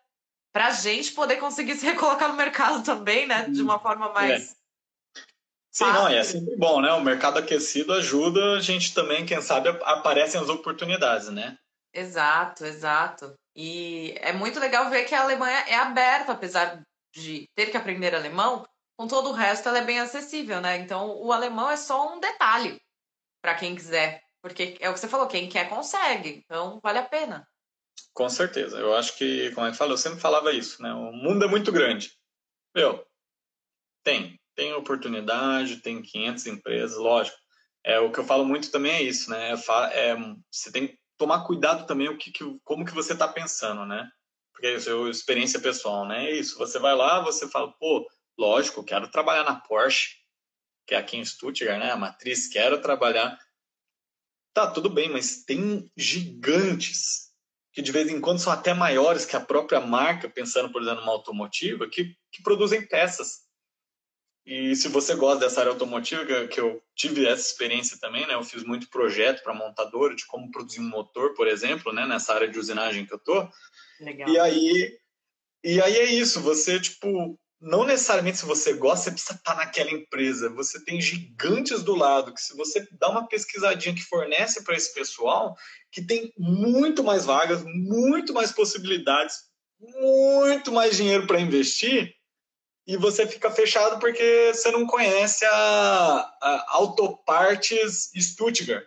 para a gente poder conseguir se recolocar no mercado também, né? De uma forma mais. É.
Sim, não, é sempre bom, né? O mercado aquecido ajuda a gente também, quem sabe, aparecem as oportunidades, né?
Exato, exato. E é muito legal ver que a Alemanha é aberta, apesar de ter que aprender alemão, com todo o resto ela é bem acessível, né? Então o alemão é só um detalhe para quem quiser, porque é o que você falou, quem quer consegue, então vale a pena.
Com certeza, eu acho que, como é que fala, eu sempre falava isso, né? O mundo é muito grande. Meu, tem, tem oportunidade, tem 500 empresas, lógico. É, o que eu falo muito também é isso, né? É, é você tem que tomar cuidado também o que, que como que você está pensando, né? Porque é isso experiência pessoal, né? É isso. Você vai lá, você fala, pô, lógico, quero trabalhar na Porsche, que é aqui em Stuttgart, né? A matriz, quero trabalhar. Tá, tudo bem, mas tem gigantes que de vez em quando são até maiores que a própria marca, pensando, por exemplo, numa automotiva, que, que produzem peças. E se você gosta dessa área automotiva, que eu tive essa experiência também, né? Eu fiz muito projeto para montadora de como produzir um motor, por exemplo, né? Nessa área de usinagem que eu tô. Legal. E aí, e aí é isso. Você tipo, não necessariamente se você gosta, você precisa estar naquela empresa. Você tem gigantes do lado que se você dá uma pesquisadinha que fornece para esse pessoal, que tem muito mais vagas, muito mais possibilidades, muito mais dinheiro para investir e você fica fechado porque você não conhece a, a Autopartes Stuttgart,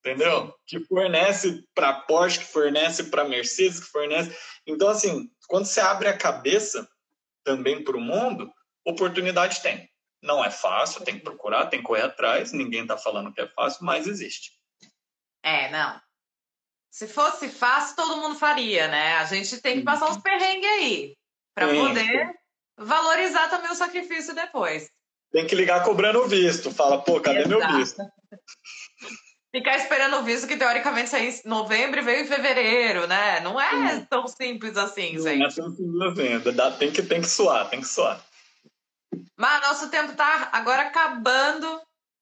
entendeu? Que fornece para Porsche, que fornece para Mercedes, que fornece. Então, assim, quando você abre a cabeça também para o mundo, oportunidade tem. Não é fácil, tem que procurar, tem que correr atrás. Ninguém está falando que é fácil, mas existe.
É, não. Se fosse fácil, todo mundo faria, né? A gente tem que passar uns perrengues aí para poder valorizar também o sacrifício depois.
Tem que ligar cobrando o visto. Fala, pô, cadê Exato. meu visto?
Ficar esperando o visto que teoricamente sai em novembro e veio em fevereiro, né? Não é Sim. tão simples assim,
Não
gente. Não
é tão simples assim. Tem que, tem que suar, tem que suar.
Mas nosso tempo tá agora acabando.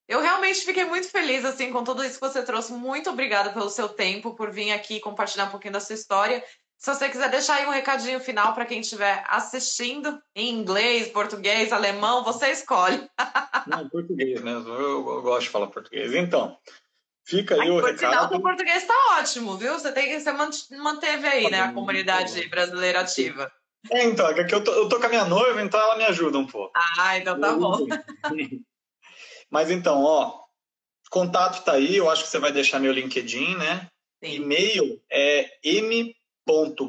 Eu realmente fiquei muito feliz assim com tudo isso que você trouxe. Muito obrigada pelo seu tempo, por vir aqui compartilhar um pouquinho da sua história. Se você quiser deixar aí um recadinho final para quem estiver assistindo, em inglês, português, alemão, você escolhe.
Não, português mesmo. Eu, eu, gosto de falar português. Então, fica aí, aí o recado. Sinal,
o português está ótimo, viu? Você, tem, você manteve aí, tá né, a comunidade brasileira ativa.
É, então, é que eu tô, eu tô com a minha noiva, então ela me ajuda um pouco.
Ah, então tá bom.
Mas então, ó, contato tá aí, eu acho que você vai deixar meu LinkedIn, né? Sim. E-mail é m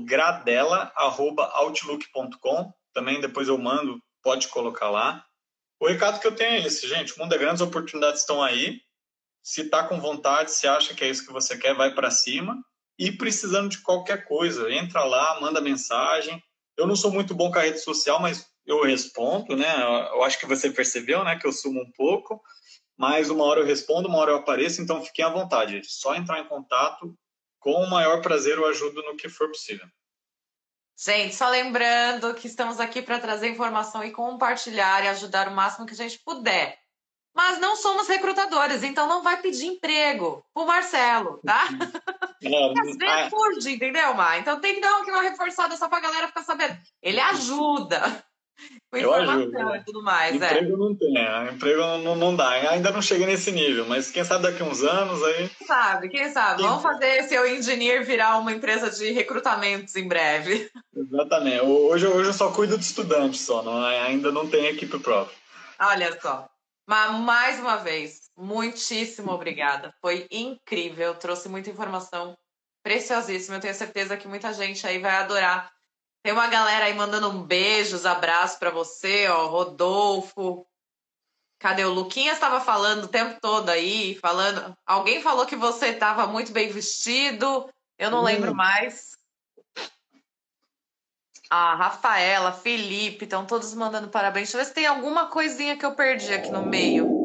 gradela.outlook.com. Também depois eu mando, pode colocar lá. O recado que eu tenho é esse, gente. O mundo é grande, as oportunidades estão aí. Se tá com vontade, se acha que é isso que você quer, vai para cima. E precisando de qualquer coisa, entra lá, manda mensagem. Eu não sou muito bom com a rede social, mas eu respondo, né? Eu acho que você percebeu, né? Que eu sumo um pouco. Mas uma hora eu respondo, uma hora eu apareço, então fiquem à vontade. Só entrar em contato com o maior prazer eu ajudo no que for possível.
Gente, só lembrando que estamos aqui para trazer informação e compartilhar e ajudar o máximo que a gente puder. Mas não somos recrutadores, então não vai pedir emprego pro Marcelo, tá? É, é entendeu, Mar? Então tem que dar uma reforçada só pra galera ficar sabendo. Ele ajuda
com informação e tudo mais. É. Emprego é. não tem, né? emprego não, não dá. Ainda não chega nesse nível, mas quem sabe daqui a uns anos aí.
Quem sabe, quem sabe? Quem Vamos fazer seu engineer virar uma empresa de recrutamentos em breve.
Exatamente. Hoje, hoje eu só cuido de estudantes só, não, ainda não tem equipe própria.
Olha só. Mas mais uma vez, muitíssimo obrigada. Foi incrível, trouxe muita informação preciosíssima. Eu tenho certeza que muita gente aí vai adorar tem uma galera aí mandando um beijos, abraço para você, ó, Rodolfo. Cadê o Luquinhas estava falando o tempo todo aí, falando. Alguém falou que você estava muito bem vestido. Eu não hum. lembro mais. A Rafaela, Felipe, estão todos mandando parabéns. Deixa eu ver se tem alguma coisinha que eu perdi aqui no meio.